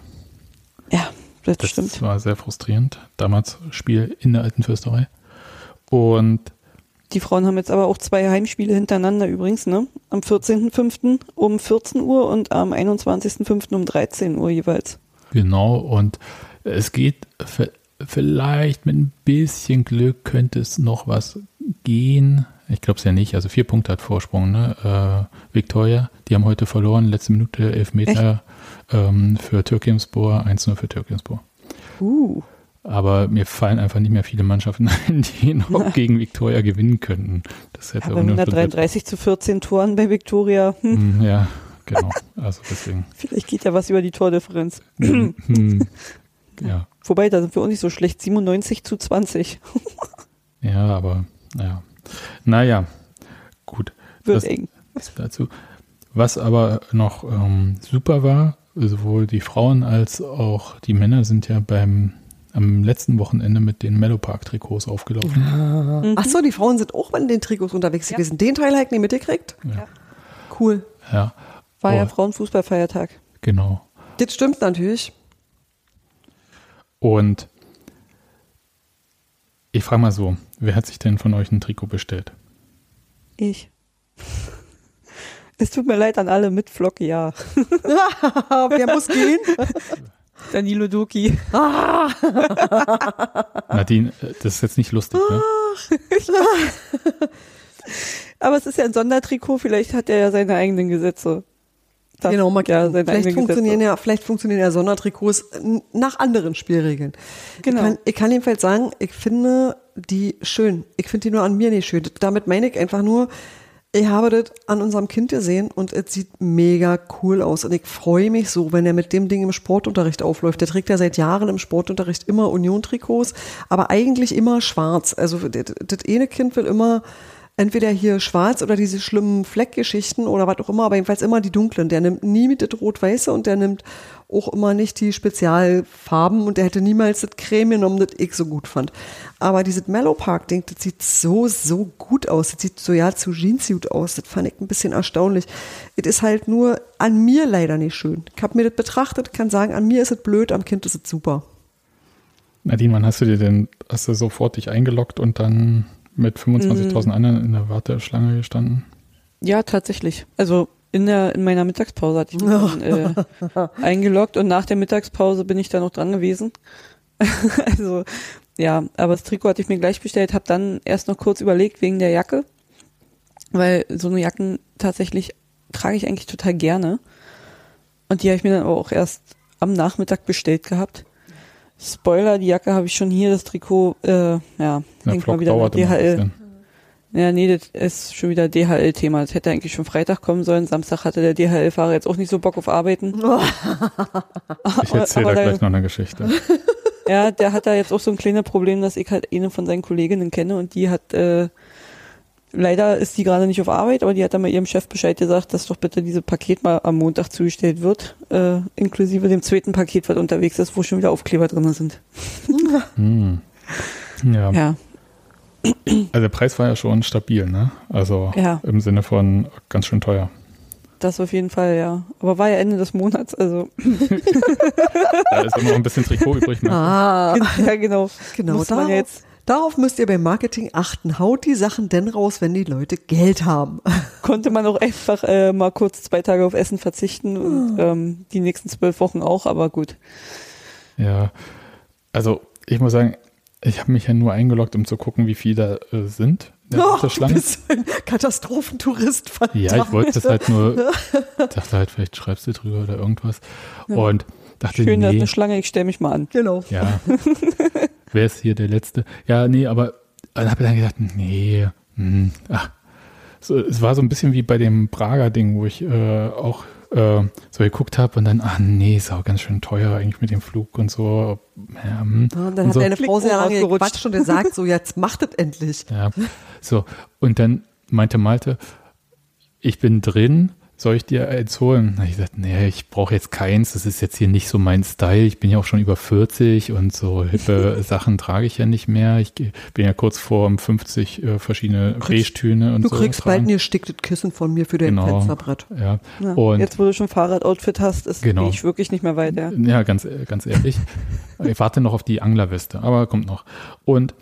Ja, das,
Das
stimmt.
war sehr frustrierend. Damals Spiel in der alten Fürsterei. Und
Die Frauen haben jetzt aber auch zwei Heimspiele hintereinander übrigens, ne? Am 14.05. um 14 Uhr und am 21.05. um 13 Uhr jeweils.
genau, und es geht vielleicht mit ein bisschen Glück könnte es noch was gehen. Ich glaube es ja nicht. Also vier Punkte hat Vorsprung, ne? Äh, Victoria, die haben heute verloren, letzte Minute, elf Meter ähm, für Türkimspor, 1-0 für Türkimspor.
Uh.
Aber mir fallen einfach nicht mehr viele Mannschaften ein, die noch gegen Victoria gewinnen könnten. Das hätte
Aber
Union schon
133 zu 14 Toren bei Victoria. Hm,
Hm, Ja, genau. Also deswegen.
vielleicht geht ja was über die Tordifferenz.
hm, ja,
Wobei, da sind wir auch nicht so schlecht. 97 zu 20.
ja, aber naja. Naja, gut.
Wird
Das-
eng.
Dazu. Was aber noch ähm, super war, sowohl die Frauen als auch die Männer sind ja beim am letzten Wochenende mit den Mellow Park Trikots aufgelaufen.
Ach so, die Frauen sind auch in den Trikots unterwegs
Ja.
gewesen. Den Teil ich nicht mitgekriegt.
Ja.
Cool.
Ja,
War ja
Oh.
Frauenfußballfeiertag.
genau.
Das stimmt natürlich.
Und ich frage mal so, wer hat sich denn von euch ein Trikot bestellt?
Ich. Es tut mir leid an alle mit Flock, ja.
Wer muss gehen?
Danilo Duki.
Nadine, äh, das ist jetzt nicht lustig, ne?
Aber es ist ja ein Sondertrikot, vielleicht hat er ja seine eigenen Gesetze. Darf
genau, mal
ja seine
vielleicht
eigenen
funktionieren
Gesetze.
ja, vielleicht funktionieren ja Sondertrikots nach anderen Spielregeln.
Genau.
Ich kann, ich kann jedenfalls sagen, ich finde die schön. Ich finde die nur an mir nicht schön. Damit meine ich einfach nur, ich habe das an unserem Kind gesehen und es sieht mega cool aus. Und ich freue mich so, wenn er mit dem Ding im Sportunterricht aufläuft. Der trägt ja seit Jahren im Sportunterricht immer Union-Trikots, aber eigentlich immer schwarz. Also das, das eine Kind will immer entweder hier schwarz oder diese schlimmen Fleckgeschichten oder was auch immer, aber jedenfalls immer die dunklen. Der nimmt nie mit das Rot-Weiße und der nimmt auch immer nicht die Spezialfarben und der hätte niemals das Creme genommen, das ich so gut fand. Aber dieses Mellow Park Ding, das sieht so, so gut aus. Das sieht so ja zu Jeanssuit aus. Das fand ich ein bisschen erstaunlich. Es ist halt nur an mir leider nicht schön. Ich habe mir das betrachtet, kann sagen, an mir ist es blöd, am Kind ist es super.
Nadine, wann hast du dir denn, hast du sofort dich eingeloggt und dann mit 25.000 anderen in der Warteschlange gestanden?
Ja, tatsächlich. Also in der in meiner Mittagspause hatte ich mich dann, äh, eingeloggt und nach der Mittagspause bin ich da noch dran gewesen. also ja, aber das Trikot hatte ich mir gleich bestellt, habe dann erst noch kurz überlegt wegen der Jacke, weil so eine Jacken tatsächlich trage ich eigentlich total gerne. Und die habe ich mir dann aber auch erst am Nachmittag bestellt gehabt. Spoiler, die Jacke habe ich schon hier, das Trikot, äh, ja,
Der
hängt mal wieder
ein
DHL. Ja, nee, das ist schon wieder DHL-Thema. Das hätte eigentlich schon Freitag kommen sollen. Samstag hatte der DHL-Fahrer jetzt auch nicht so Bock auf Arbeiten.
Ich erzähle da- gleich noch eine Geschichte.
Ja, der hat da jetzt auch so ein kleines Problem, dass ich halt eine von seinen Kolleginnen kenne und die hat, äh, leider ist die gerade nicht auf Arbeit, aber die hat dann mal ihrem Chef Bescheid gesagt, dass doch bitte diese Paket mal am Montag zugestellt wird, äh, inklusive dem zweiten Paket, was unterwegs ist, wo schon wieder Aufkleber drin sind.
Hm. Ja.
Ja,
also der Preis war ja schon stabil, ne? Also
Ja.
im Sinne von ganz schön teuer.
Das auf jeden Fall, ja. Aber war ja Ende des Monats, also
Da ist immer noch ein bisschen Trikot übrig. Ne?
Ah,
ja genau.
genau.
Muss man
Darauf,
jetzt
darauf müsst ihr beim Marketing achten. Haut die Sachen denn raus, wenn die Leute Geld haben.
konnte man auch einfach äh, mal kurz zwei Tage auf Essen verzichten und ähm, die nächsten zwölf Wochen auch, aber gut.
Ja. Also ich muss sagen, ich habe mich ja nur eingeloggt, um zu gucken, wie viele da äh, sind der
Oh, du
Warteschlange.
bist ein Katastrophentourist, verdammt.
Ja, ich wollte das halt nur, dachte halt, vielleicht schreibst du drüber oder irgendwas. Und dachte,
Schön, dass
nee,
eine Schlange, ich stelle mich mal an.
Genau.
ja. wer ist hier der Letzte? Ja, nee, aber dann habe ich dann gedacht, nee, mh, ach. So, es war so ein bisschen wie bei dem Prager-Ding, wo ich äh, auch äh, so geguckt habe und dann, ach nee, ist auch ganz schön teuer eigentlich mit dem Flug und so.
Ja, hm. und dann und hat so. deine Frau sehr lange gequatscht und gesagt, so jetzt macht es endlich.
Ja, so. Und dann meinte Malte, ich bin drin soll ich dir eins holen? Na, ich gesagt, nee, ich brauche jetzt keins, das ist jetzt hier nicht so mein Style. Ich bin ja auch schon über 40 und so hippe Sachen trage ich ja nicht mehr. Ich bin ja kurz vor 50 äh, verschiedene Beige-Töne und
du
so.
Du kriegst bald ein gesticktes Kissen von mir für dein genau, Fensterbrett.
Ja.
ja. Und jetzt, wo du schon Fahrradoutfit hast, ist genau. ich wirklich nicht mehr weit. Ja,
ja ganz, ganz ehrlich. ich warte noch auf die Anglerweste, aber kommt noch. Und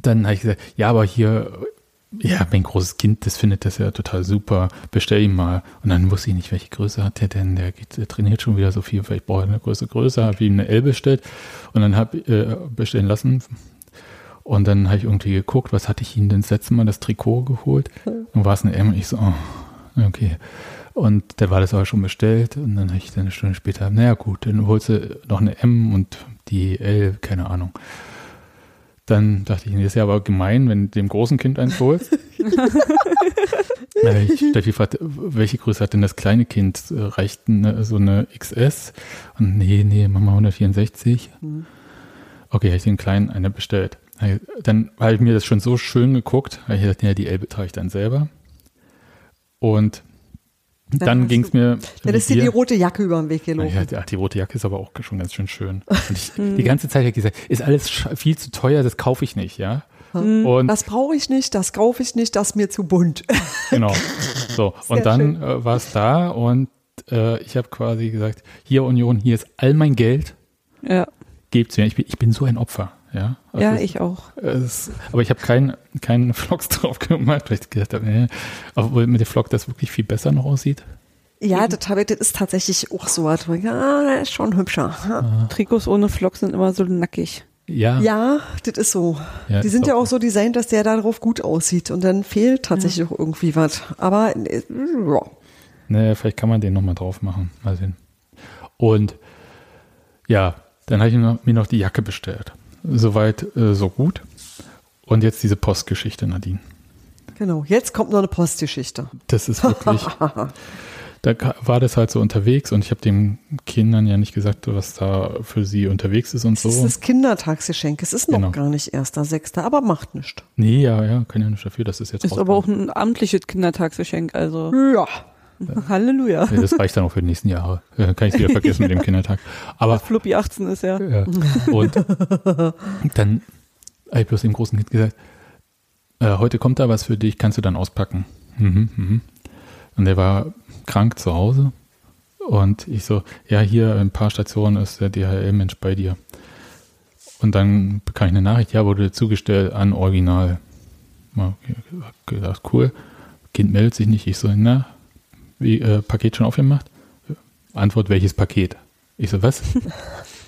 dann habe ich gesagt, ja, aber hier ja, mein großes Kind, das findet das ja total super. Bestell ihm mal. Und dann wusste ich nicht, welche Größe hat der denn. Der, der trainiert schon wieder so viel. Vielleicht braucht er eine Größe größer. Habe ihm eine L bestellt und dann habe äh, bestellen lassen. Und dann habe ich irgendwie geguckt, was hatte ich ihm denn das letzte Mal das Trikot geholt? Und war es eine M. Und ich so, oh, okay. Und da war das aber schon bestellt. Und dann habe ich dann eine Stunde später, naja gut, dann holst du noch eine M und die L, keine Ahnung. Dann dachte ich, das ist ja aber gemein, wenn du dem großen Kind eins holst. Steffi fragt, welche Größe hat denn das kleine Kind? Reicht eine, so eine XS? Und nee, nee, Mama 164. Mhm. Okay, habe ich den kleinen eine bestellt. Dann habe ich mir das schon so schön geguckt, weil ich dachte, ja, die L trage ich dann selber. Und dann, dann ging es mir.
Dann ist dir die rote Jacke über den Weg gelaufen.
Ja, die, die rote Jacke ist aber auch schon ganz schön schön. Und ich, die ganze Zeit habe ich gesagt, ist alles viel zu teuer, das kaufe ich nicht, ja.
Und das brauche ich nicht, das kaufe ich nicht, das ist mir zu bunt.
Genau. So, und dann äh, war es da und äh, ich habe quasi gesagt, hier Union, hier ist all mein Geld.
Ja.
Gebt's mir. Ich bin, ich bin so ein Opfer. Ja,
also ja ich auch.
Es, aber ich habe keinen kein Vlogs drauf gemacht, weil ich gedacht habe, nee, obwohl mit dem Vlog das wirklich viel besser noch aussieht.
Ja, das, das ist tatsächlich auch so. Ja, das ist schon hübscher.
Ja. Trikots ohne Vlog sind immer so nackig.
Ja.
Ja, das ist so. Ja, die sind ja auch so designt, dass der darauf gut aussieht und dann fehlt tatsächlich ja. auch irgendwie was. Aber äh, ja.
Naja, vielleicht kann man den nochmal drauf machen. Mal sehen. Und ja, dann habe ich mir noch die Jacke bestellt. Soweit, äh, so gut. Und jetzt diese Postgeschichte, Nadine.
Genau, jetzt kommt noch eine Postgeschichte.
Das ist wirklich. da war das halt so unterwegs und ich habe den Kindern ja nicht gesagt, was da für sie unterwegs ist und
es
so.
Das ist das Kindertagsgeschenk. Es ist noch genau. gar nicht erster, sechster, aber macht nichts.
Nee, ja, ja, kann ja nicht dafür, dass es jetzt
Ist aber auch ein amtliches Kindertagsgeschenk, also.
Ja.
Halleluja.
Ja, das reicht dann auch für die nächsten Jahre. Kann ich wieder vergessen mit dem Kindertag. Aber
Fluppi 18 ist ja.
ja. Und dann habe ich bloß dem großen Kind gesagt, äh, heute kommt da was für dich, kannst du dann auspacken. Mhm, mhm. Und der war krank zu Hause. Und ich so, ja, hier ein paar Stationen ist der DHL-Mensch bei dir. Und dann bekam ich eine Nachricht, ja, wurde zugestellt an Original. Okay, gedacht, cool. Kind meldet sich nicht. Ich so, na, wie, äh, Paket schon aufgemacht? Antwort, welches Paket? Ich so, was?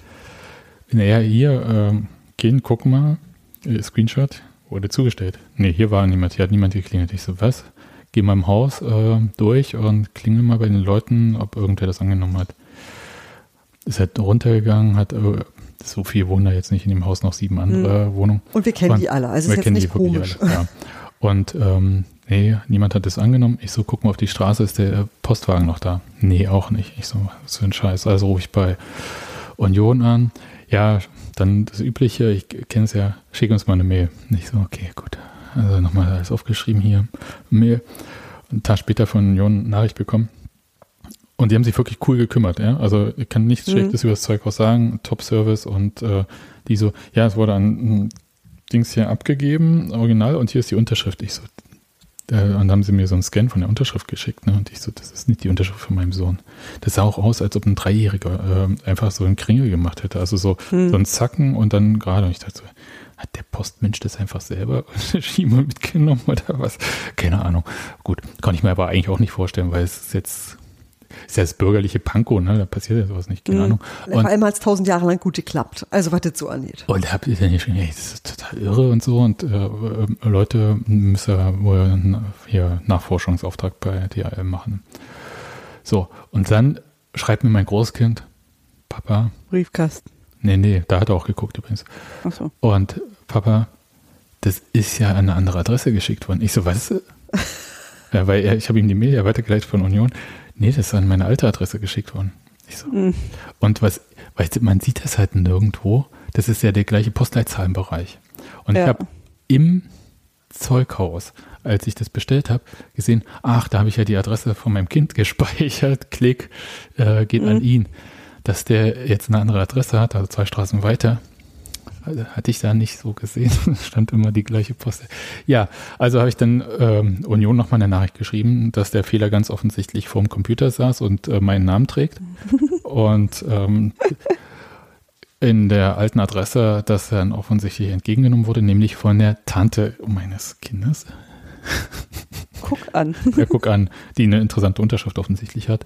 naja, hier, ähm, gehen, gucken mal, äh, Screenshot, wurde zugestellt. Nee, hier war niemand, hier hat niemand geklingelt. Ich so, was? Geh mal im Haus äh, durch und klingel mal bei den Leuten, ob irgendwer das angenommen hat. Ist halt runtergegangen, hat äh, so viel wohnen da jetzt nicht in dem Haus noch sieben andere mhm. Wohnungen.
Und wir kennen und, die alle, also ist jetzt nicht komisch. Alle, ja.
Und ähm, Nee, niemand hat das angenommen. Ich so, guck mal auf die Straße, ist der Postwagen noch da? Nee, auch nicht. Ich so, was für ein Scheiß. Also rufe ich bei Union an. Ja, dann das Übliche, ich kenne es ja, schick uns mal eine Mail. Nicht so, okay, gut. Also nochmal alles aufgeschrieben hier. Mail. Einen Tag später von Union Nachricht bekommen. Und die haben sich wirklich cool gekümmert, ja. Also ich kann nichts mhm. Schlechtes über das Zeug was sagen. Top-Service und äh, die so, ja, es wurde an Dings hier abgegeben, original, und hier ist die Unterschrift. Ich so, und dann haben sie mir so einen Scan von der Unterschrift geschickt. Ne? Und ich so, das ist nicht die Unterschrift von meinem Sohn. Das sah auch aus, als ob ein Dreijähriger äh, einfach so einen Kringel gemacht hätte. Also so, hm. so ein Zacken und dann gerade. Und ich dachte so, hat der Postmensch das einfach selber Schieber mitgenommen oder was? Keine Ahnung. Gut, kann ich mir aber eigentlich auch nicht vorstellen, weil es ist jetzt ist ja das bürgerliche Pankow, ne? Da passiert ja sowas nicht, keine mhm. Ahnung.
Und, Vor allem hat es tausend Jahre lang gut geklappt, also was das so angeht.
Und da habt ihr dann hier schon, ey, das ist total irre und so und äh, Leute müssen wohl hier Nachforschungsauftrag bei DHL machen. So, und dann schreibt mir mein Großkind, Papa.
Briefkasten.
Nee, nee, da hat er auch geguckt übrigens.
Ach so.
Und Papa, das ist ja an eine andere Adresse geschickt worden. Ich so, weißt du? ja, weil er, ich habe ihm die Mail ja weitergeleitet von Union. Nee, das ist an meine alte Adresse geschickt worden. Ich so.
Mhm.
Und was, weißt du, man sieht das halt nirgendwo. Das ist ja der gleiche Postleitzahlenbereich. Und ich
Ja.
habe im Zeughaus, als ich das bestellt habe, gesehen, ach, da habe ich ja die Adresse von meinem Kind gespeichert. Klick, äh, geht an
Mhm.
ihn. Dass der jetzt eine andere Adresse hat, also zwei Straßen weiter, hatte ich da nicht so gesehen. Stand immer die gleiche Post. Ja, also habe ich dann ähm, Union nochmal eine Nachricht geschrieben, dass der Fehler ganz offensichtlich vorm Computer saß und äh, meinen Namen trägt. und ähm, in der alten Adresse, das dann offensichtlich entgegengenommen wurde, nämlich von der Tante meines Kindes.
Guck an.
Ja, guck an, die eine interessante Unterschrift offensichtlich hat.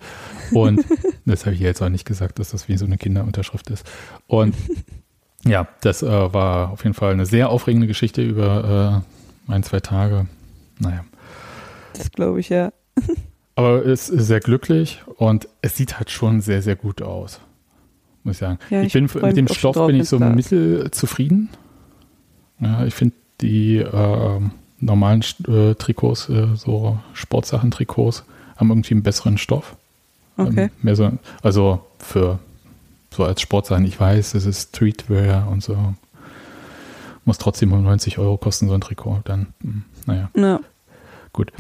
Und das habe ich jetzt auch nicht gesagt, dass das wie so eine Kinderunterschrift ist. Und ja, das äh, war auf jeden Fall eine sehr aufregende Geschichte über äh, ein, zwei Tage. Naja.
Das glaube ich, ja.
Aber es ist sehr glücklich und es sieht halt schon sehr, sehr gut aus. Muss ich sagen.
Ja,
ich
ich
bin mit dem Stoff bin ich so
da ist.
mittel zufrieden. Ja, ich finde die äh, normalen Trikots, äh, so Sportsachen-Trikots, haben irgendwie einen besseren Stoff.
Okay.
Ähm, mehr so, also für so als Sportsachen, ich weiß, es ist Streetwear und so. Muss trotzdem um 90 Euro kosten, so ein Trikot. Dann, hm, naja,
Ja.
gut.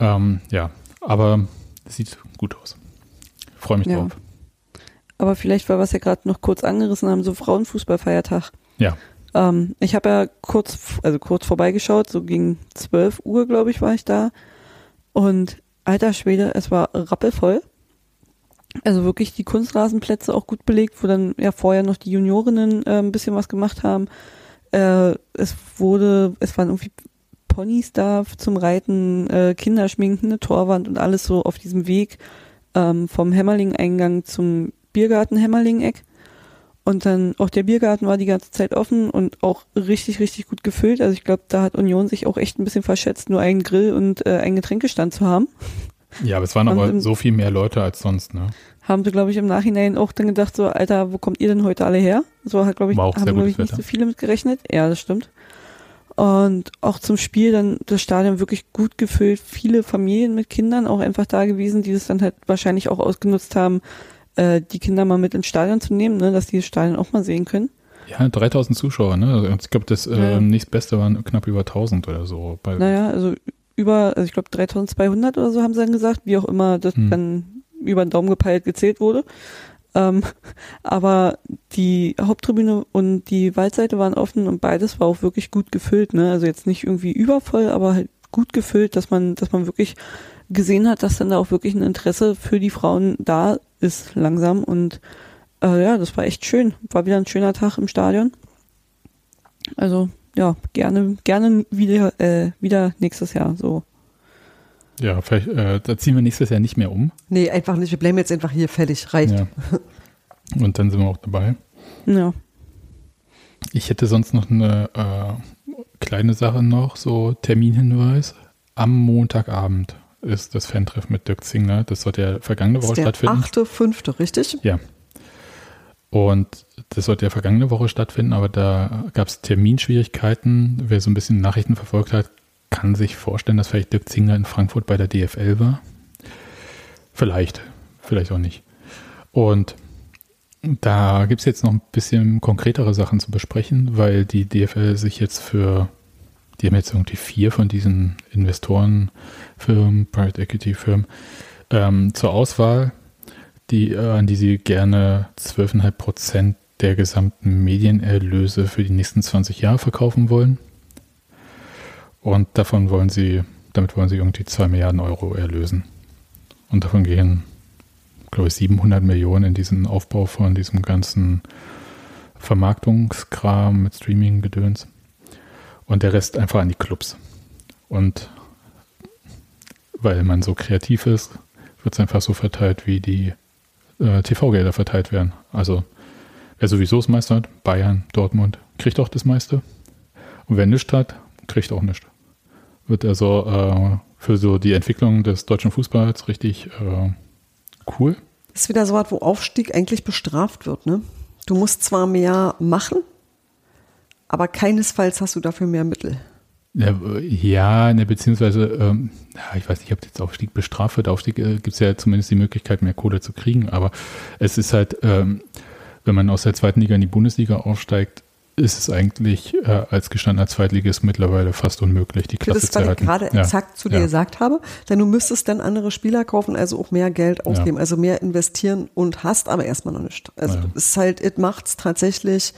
Ähm, ja, aber es sieht gut aus. Freue mich
Ja.
drauf.
Aber vielleicht, weil wir es ja gerade noch kurz angerissen haben, so Frauenfußballfeiertag.
Ja.
Ähm, ich habe ja kurz, also kurz vorbeigeschaut, so gegen 12 Uhr, glaube ich, war ich da. Und alter Schwede, es war rappelvoll. Also wirklich die Kunstrasenplätze auch gut belegt, wo dann ja vorher noch die Juniorinnen äh, ein bisschen was gemacht haben. Äh, es wurde, es waren irgendwie Ponys da zum Reiten, äh, Kinderschminken, eine Torwand und alles so auf diesem Weg ähm, vom Hämmerling-Eingang zum Biergarten Hämmerling-Eck. Und dann auch der Biergarten war die ganze Zeit offen und auch richtig, richtig gut gefüllt. Also ich glaube, da hat Union sich auch echt ein bisschen verschätzt, nur einen Grill und äh, einen Getränkestand zu haben.
Ja, aber es waren
Und
aber so viel mehr Leute als sonst, ne?
Haben sie, glaube ich, im Nachhinein auch dann gedacht, so, Alter, wo kommt ihr denn heute alle her? So hat, glaube ich, haben, glaube ich, nicht
Wetter.
so viele mit gerechnet. Ja, das stimmt. Und auch zum Spiel dann das Stadion wirklich gut gefüllt, viele Familien mit Kindern auch einfach da gewesen, die das dann halt wahrscheinlich auch ausgenutzt haben, äh, die Kinder mal mit ins Stadion zu nehmen, ne, dass die das Stadion auch mal sehen können.
Ja, 3000 Zuschauer, ne? Also ich glaube, das
Ja.
äh, nächstbeste waren knapp über 1000 oder so.
Naja, also über, also ich glaube 3200 oder so haben sie dann gesagt, wie auch immer das
Hm.
dann über den Daumen gepeilt gezählt wurde. Ähm, aber die Haupttribüne und die Waldseite waren offen und beides war auch wirklich gut gefüllt, ne? Also jetzt nicht irgendwie übervoll, aber halt gut gefüllt, dass man, dass man wirklich gesehen hat, dass dann da auch wirklich ein Interesse für die Frauen da ist langsam und äh, ja, das war echt schön. War wieder ein schöner Tag im Stadion. Also ja, gerne, gerne wieder, äh, wieder nächstes Jahr so.
Ja, vielleicht, äh, da ziehen wir nächstes Jahr nicht mehr um.
Nee, einfach nicht. Wir bleiben jetzt einfach hier fertig. Reicht.
Ja. Und dann sind wir auch dabei.
Ja.
Ich hätte sonst noch eine äh, kleine Sache noch, so Terminhinweis. Am Montagabend ist das Fan-Treffen mit Dirk Zingler. Das sollte ja vergangene Woche
der
stattfinden.
achte, fünfte, richtig?
Ja. Und das sollte ja vergangene Woche stattfinden, aber da gab es Terminschwierigkeiten. Wer so ein bisschen Nachrichten verfolgt hat, kann sich vorstellen, dass vielleicht Dirk Zingler in Frankfurt bei der DFL war. Vielleicht, vielleicht auch nicht. Und da gibt es jetzt noch ein bisschen konkretere Sachen zu besprechen, weil die DFL sich jetzt für, die haben jetzt irgendwie vier von diesen Investorenfirmen, Private Equity Firmen, ähm, zur Auswahl, die, äh, an die sie gerne 12,5 Prozent der gesamten Medienerlöse für die nächsten 20 Jahre verkaufen wollen. Und davon wollen sie, damit wollen sie irgendwie 2 Milliarden Euro erlösen. Und davon gehen, glaube ich, 700 Millionen in diesen Aufbau von diesem ganzen Vermarktungskram mit Streaming-Gedöns. Und der Rest einfach an die Clubs. Und weil man so kreativ ist, wird es einfach so verteilt, wie die äh, TV-Gelder verteilt werden. Also wer sowieso das meiste hat, Bayern, Dortmund, kriegt auch das meiste. Und wer nichts hat, kriegt auch nichts. Wird also äh, für so die Entwicklung des deutschen Fußballs richtig äh, cool.
Ist wieder so was, wo Aufstieg eigentlich bestraft wird, ne? Du musst zwar mehr machen, aber keinesfalls hast du dafür mehr Mittel.
Ja, ne, beziehungsweise, ähm, ich weiß nicht, ob jetzt Aufstieg bestraft wird. Aufstieg äh, gibt es ja zumindest die Möglichkeit, mehr Kohle zu kriegen, aber es ist halt, ähm, wenn man aus der zweiten Liga in die Bundesliga aufsteigt, ist es eigentlich äh, als gestandener Zweitligist mittlerweile fast unmöglich, die Klasse
das,
zu
was ich
halten.
gerade
Ja.
exakt zu dir
ja.
gesagt habe, denn du müsstest dann andere Spieler kaufen, also auch mehr Geld ausgeben,
Ja.
also mehr investieren und hast aber erstmal noch nicht. Also es ist halt, es macht's tatsächlich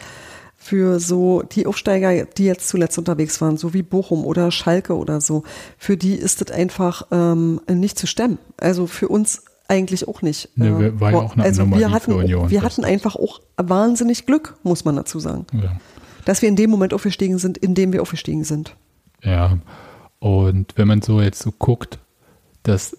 für so die Aufsteiger, die jetzt zuletzt unterwegs waren, so wie Bochum oder Schalke oder so, für die ist das einfach ähm, nicht zu stemmen. Also für uns eigentlich auch nicht.
Ne,
Äh,
wir- war ja auch eine
also wir hatten,
Union.
wir hatten einfach auch wahnsinnig Glück, muss man dazu sagen,
Ja.
dass wir in dem Moment aufgestiegen sind, in dem wir aufgestiegen sind.
Ja, und wenn man so jetzt so guckt, dass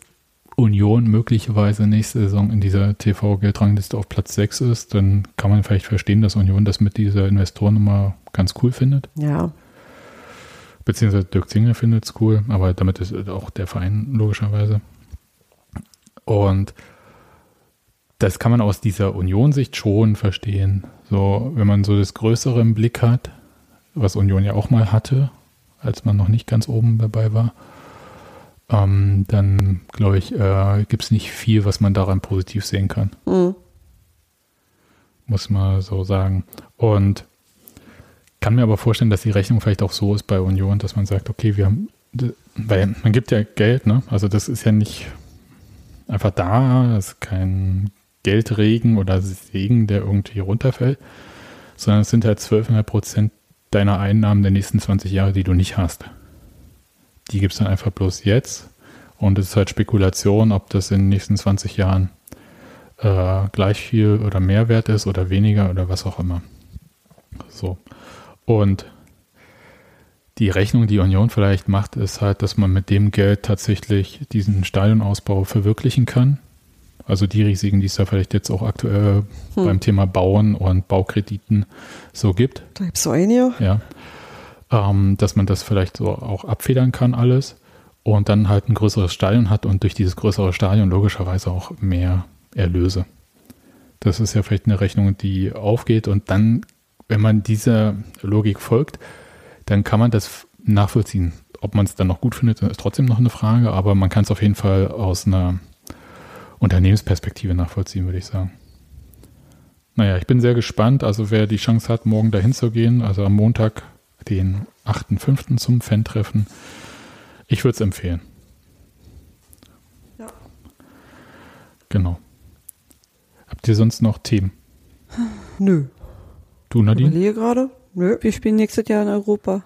Union möglicherweise nächste Saison in dieser TV-Geldrangliste auf Platz 6 ist, dann kann man vielleicht verstehen, dass Union das mit dieser Investorennummer ganz cool findet.
Ja,
Beziehungsweise Dirk Zinger findet es cool, aber damit ist auch der Verein logischerweise. Und das kann man aus dieser Union-Sicht schon verstehen. So, wenn man so das Größere im Blick hat, was Union ja auch mal hatte, als man noch nicht ganz oben dabei war, ähm, dann glaube ich, äh, gibt es nicht viel, was man daran positiv sehen kann.
Mhm.
Muss man so sagen. Und kann mir aber vorstellen, dass die Rechnung vielleicht auch so ist bei Union, dass man sagt, okay, wir haben, weil man gibt ja Geld, ne? Also das ist ja nicht einfach da, das ist kein Geldregen oder Segen, der irgendwie runterfällt, sondern es sind halt 12,5 Prozent deiner Einnahmen der nächsten 20 Jahre, die du nicht hast. Die gibt es dann einfach bloß jetzt und es ist halt Spekulation, ob das in den nächsten 20 Jahren äh, gleich viel oder mehr wert ist oder weniger oder was auch immer. So. Und die Rechnung, die Union vielleicht macht, ist halt, dass man mit dem Geld tatsächlich diesen Stadionausbau verwirklichen kann. Also die Risiken, die es da vielleicht jetzt auch aktuell
Hm.
beim Thema Bauen und Baukrediten so gibt,
da gibt's so einige.
ja, ähm, dass man das vielleicht so auch abfedern kann alles und dann halt ein größeres Stadion hat und durch dieses größere Stadion logischerweise auch mehr Erlöse. Das ist ja vielleicht eine Rechnung, die aufgeht und dann, wenn man dieser Logik folgt, dann kann man das nachvollziehen. Ob man es dann noch gut findet, ist trotzdem noch eine Frage, aber man kann es auf jeden Fall aus einer Unternehmensperspektive nachvollziehen, würde ich sagen. Naja, ich bin sehr gespannt. Also wer die Chance hat, morgen dahin zu gehen, also am Montag, den 8.5. zum Fan-Treffen, ich würde es empfehlen.
Ja.
Genau. Habt ihr sonst noch Themen?
Nö.
Du, Nadine?
Überlege gerade. Nö.
Wir spielen nächstes Jahr in Europa.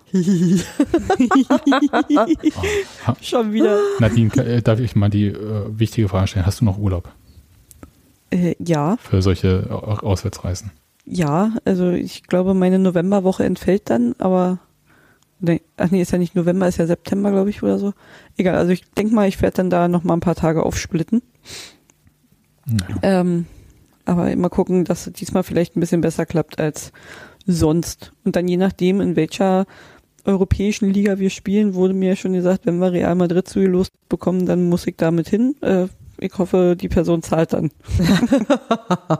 Ha-
Schon wieder.
Nadine, äh, darf ich mal die äh, wichtige Frage stellen? Hast du noch Urlaub
Äh, ja,
für solche Au- Auswärtsreisen?
Ja. Also ich glaube, meine Novemberwoche entfällt dann, aber nee, ach nee, ist ja nicht November, ist ja September, glaube ich, oder so. Egal, also ich denke mal, ich werde dann da noch mal ein paar Tage aufsplitten.
Naja.
Ähm, aber mal gucken, dass es diesmal vielleicht ein bisschen besser klappt als sonst. Und dann je nachdem, in welcher europäischen Liga wir spielen, wurde mir schon gesagt, wenn wir Real Madrid zugelost bekommen, dann muss ich damit hin. Äh, ich hoffe, die Person zahlt dann.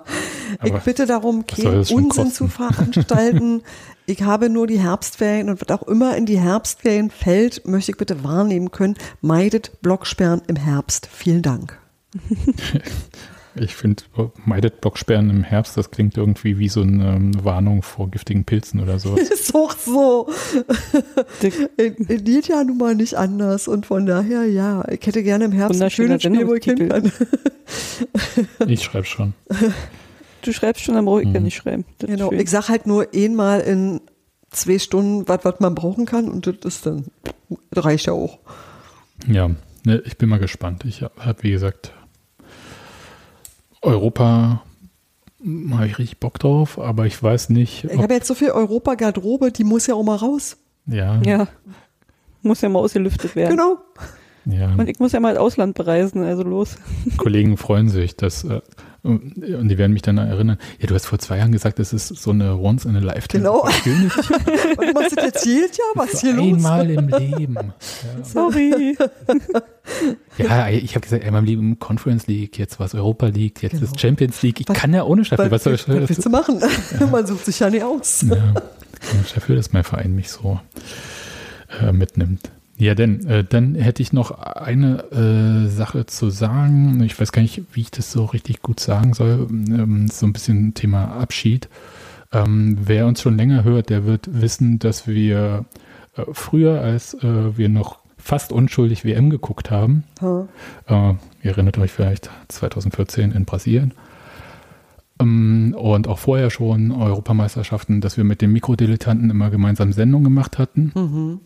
Ich bitte darum, keinen Unsinn
kosten?
zu veranstalten. ich habe nur die Herbstferien und was auch immer in die Herbstferien fällt, möchte ich bitte wahrnehmen können. Meidet Blocksperren im Herbst. Vielen Dank.
Ich finde, meidet Blocksperren im Herbst, das klingt irgendwie wie so eine ähm, Warnung vor giftigen Pilzen oder so.
Ist auch so. In, in geht ja nun mal nicht anders. Und von daher, ja, ich hätte gerne im Herbst ein schönes Spiel, wo ich hin kann.
Ich schreibe schon.
Du schreibst schon, dann brauche ich ja
Mhm.
nicht schreiben. Das
Genau. Ich sag halt nur einmal in zwei Stunden, was was man brauchen kann. Und das ist dann, das reicht ja auch.
Ja, ne, ich bin mal gespannt. Ich habe, wie gesagt, Europa habe ich richtig Bock drauf, aber ich weiß nicht,
Ich habe jetzt so viel Europa-Garderobe, die muss ja auch mal raus.
ja,
Ja. Muss ja mal ausgelüftet werden.
Genau.
ja,
Und ich muss ja mal ins Ausland bereisen, also los.
Kollegen freuen sich, dass, äh, und die werden mich dann erinnern, ja, du hast vor zwei Jahren gesagt, das ist so eine once in a lifetime
Genau. Und du machst das jetzt jedes Jahr? Was ist hier los?
Einmal im Leben. Ja.
Sorry.
Ja, ich habe gesagt, einmal im Conference League, jetzt war es Europa League, jetzt
Genau.
ist Champions League. Ich
Was-
kann ja ohne Staffel. Was soll ich,
was willst du machen? Man sucht sich ja nicht aus.
Ja, kann ich dafür, dass mein Verein mich so äh, mitnimmt. Ja, denn äh, dann hätte ich noch eine äh, Sache zu sagen. Ich weiß gar nicht, wie ich das so richtig gut sagen soll. Ähm, so ein bisschen Thema Abschied. Ähm, wer uns schon länger hört, der wird wissen, dass wir äh, früher, als äh, wir noch fast unschuldig WM geguckt haben,
Ha.
äh, ihr erinnert euch vielleicht 2014 in Brasilien. Ähm, und auch vorher schon Europameisterschaften, dass wir mit den Mikrodilettanten immer gemeinsam Sendungen gemacht hatten.
Mhm.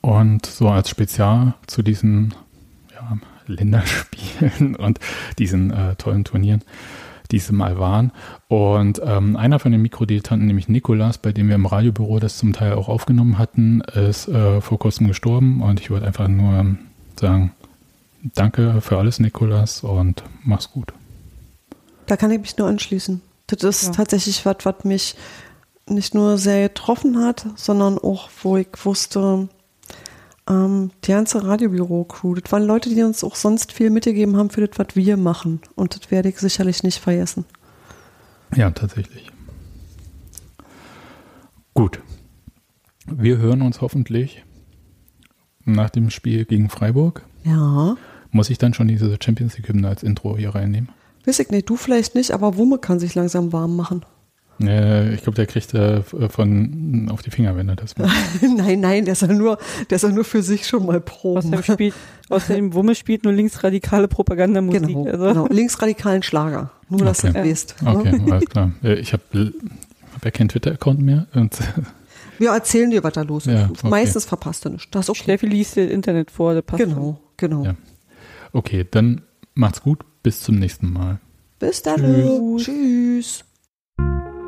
Und so als Spezial zu diesen ja, Länderspielen und diesen äh, tollen Turnieren diese Mal waren. Und ähm, einer von den Mikrodilettanten, nämlich Nikolas, bei dem wir im Radiobüro das zum Teil auch aufgenommen hatten, ist äh, vor kurzem gestorben. Und ich wollte einfach nur ähm, sagen, danke für alles, Nikolas, und mach's gut.
Da kann ich mich nur anschließen. Das ist
Ja.
tatsächlich was, was mich nicht nur sehr getroffen hat, sondern auch, wo ich wusste, ähm, die ganze Radiobüro-Crew, das waren Leute, die uns auch sonst viel mitgegeben haben für das, was wir machen. Und das werde ich sicherlich nicht vergessen.
Ja, tatsächlich. Gut. Wir hören uns hoffentlich nach dem Spiel gegen Freiburg.
Ja.
Muss ich dann schon diese Champions League-Hymne als Intro hier reinnehmen?
Weiß ich nicht, du vielleicht nicht, aber Wumme kann sich langsam warm machen.
Äh, ich glaube, der kriegt äh, von auf die Finger, wenn er das macht.
nein, nein, der soll nur, der soll nur für sich schon mal proben.
Außerdem spielt, außerdem Wumme spielt nur linksradikale Propagandamusik.
Genau,
also.
genau. linksradikalen Schlager. Nur, dass
Okay.
du das weißt.
Okay, alles klar. Äh, Ich habe hab ja keinen Twitter-Account mehr. Und,
Wir erzählen dir, was da los ist.
Ja, okay.
Meistens verpasst du nicht. Das ist okay.
Steffi liest dir das Internet vor, das passt.
Genau, genau.
Ja. okay, dann macht's gut. Bis zum nächsten Mal.
Bis dann.
Tschüss.
Tschüss.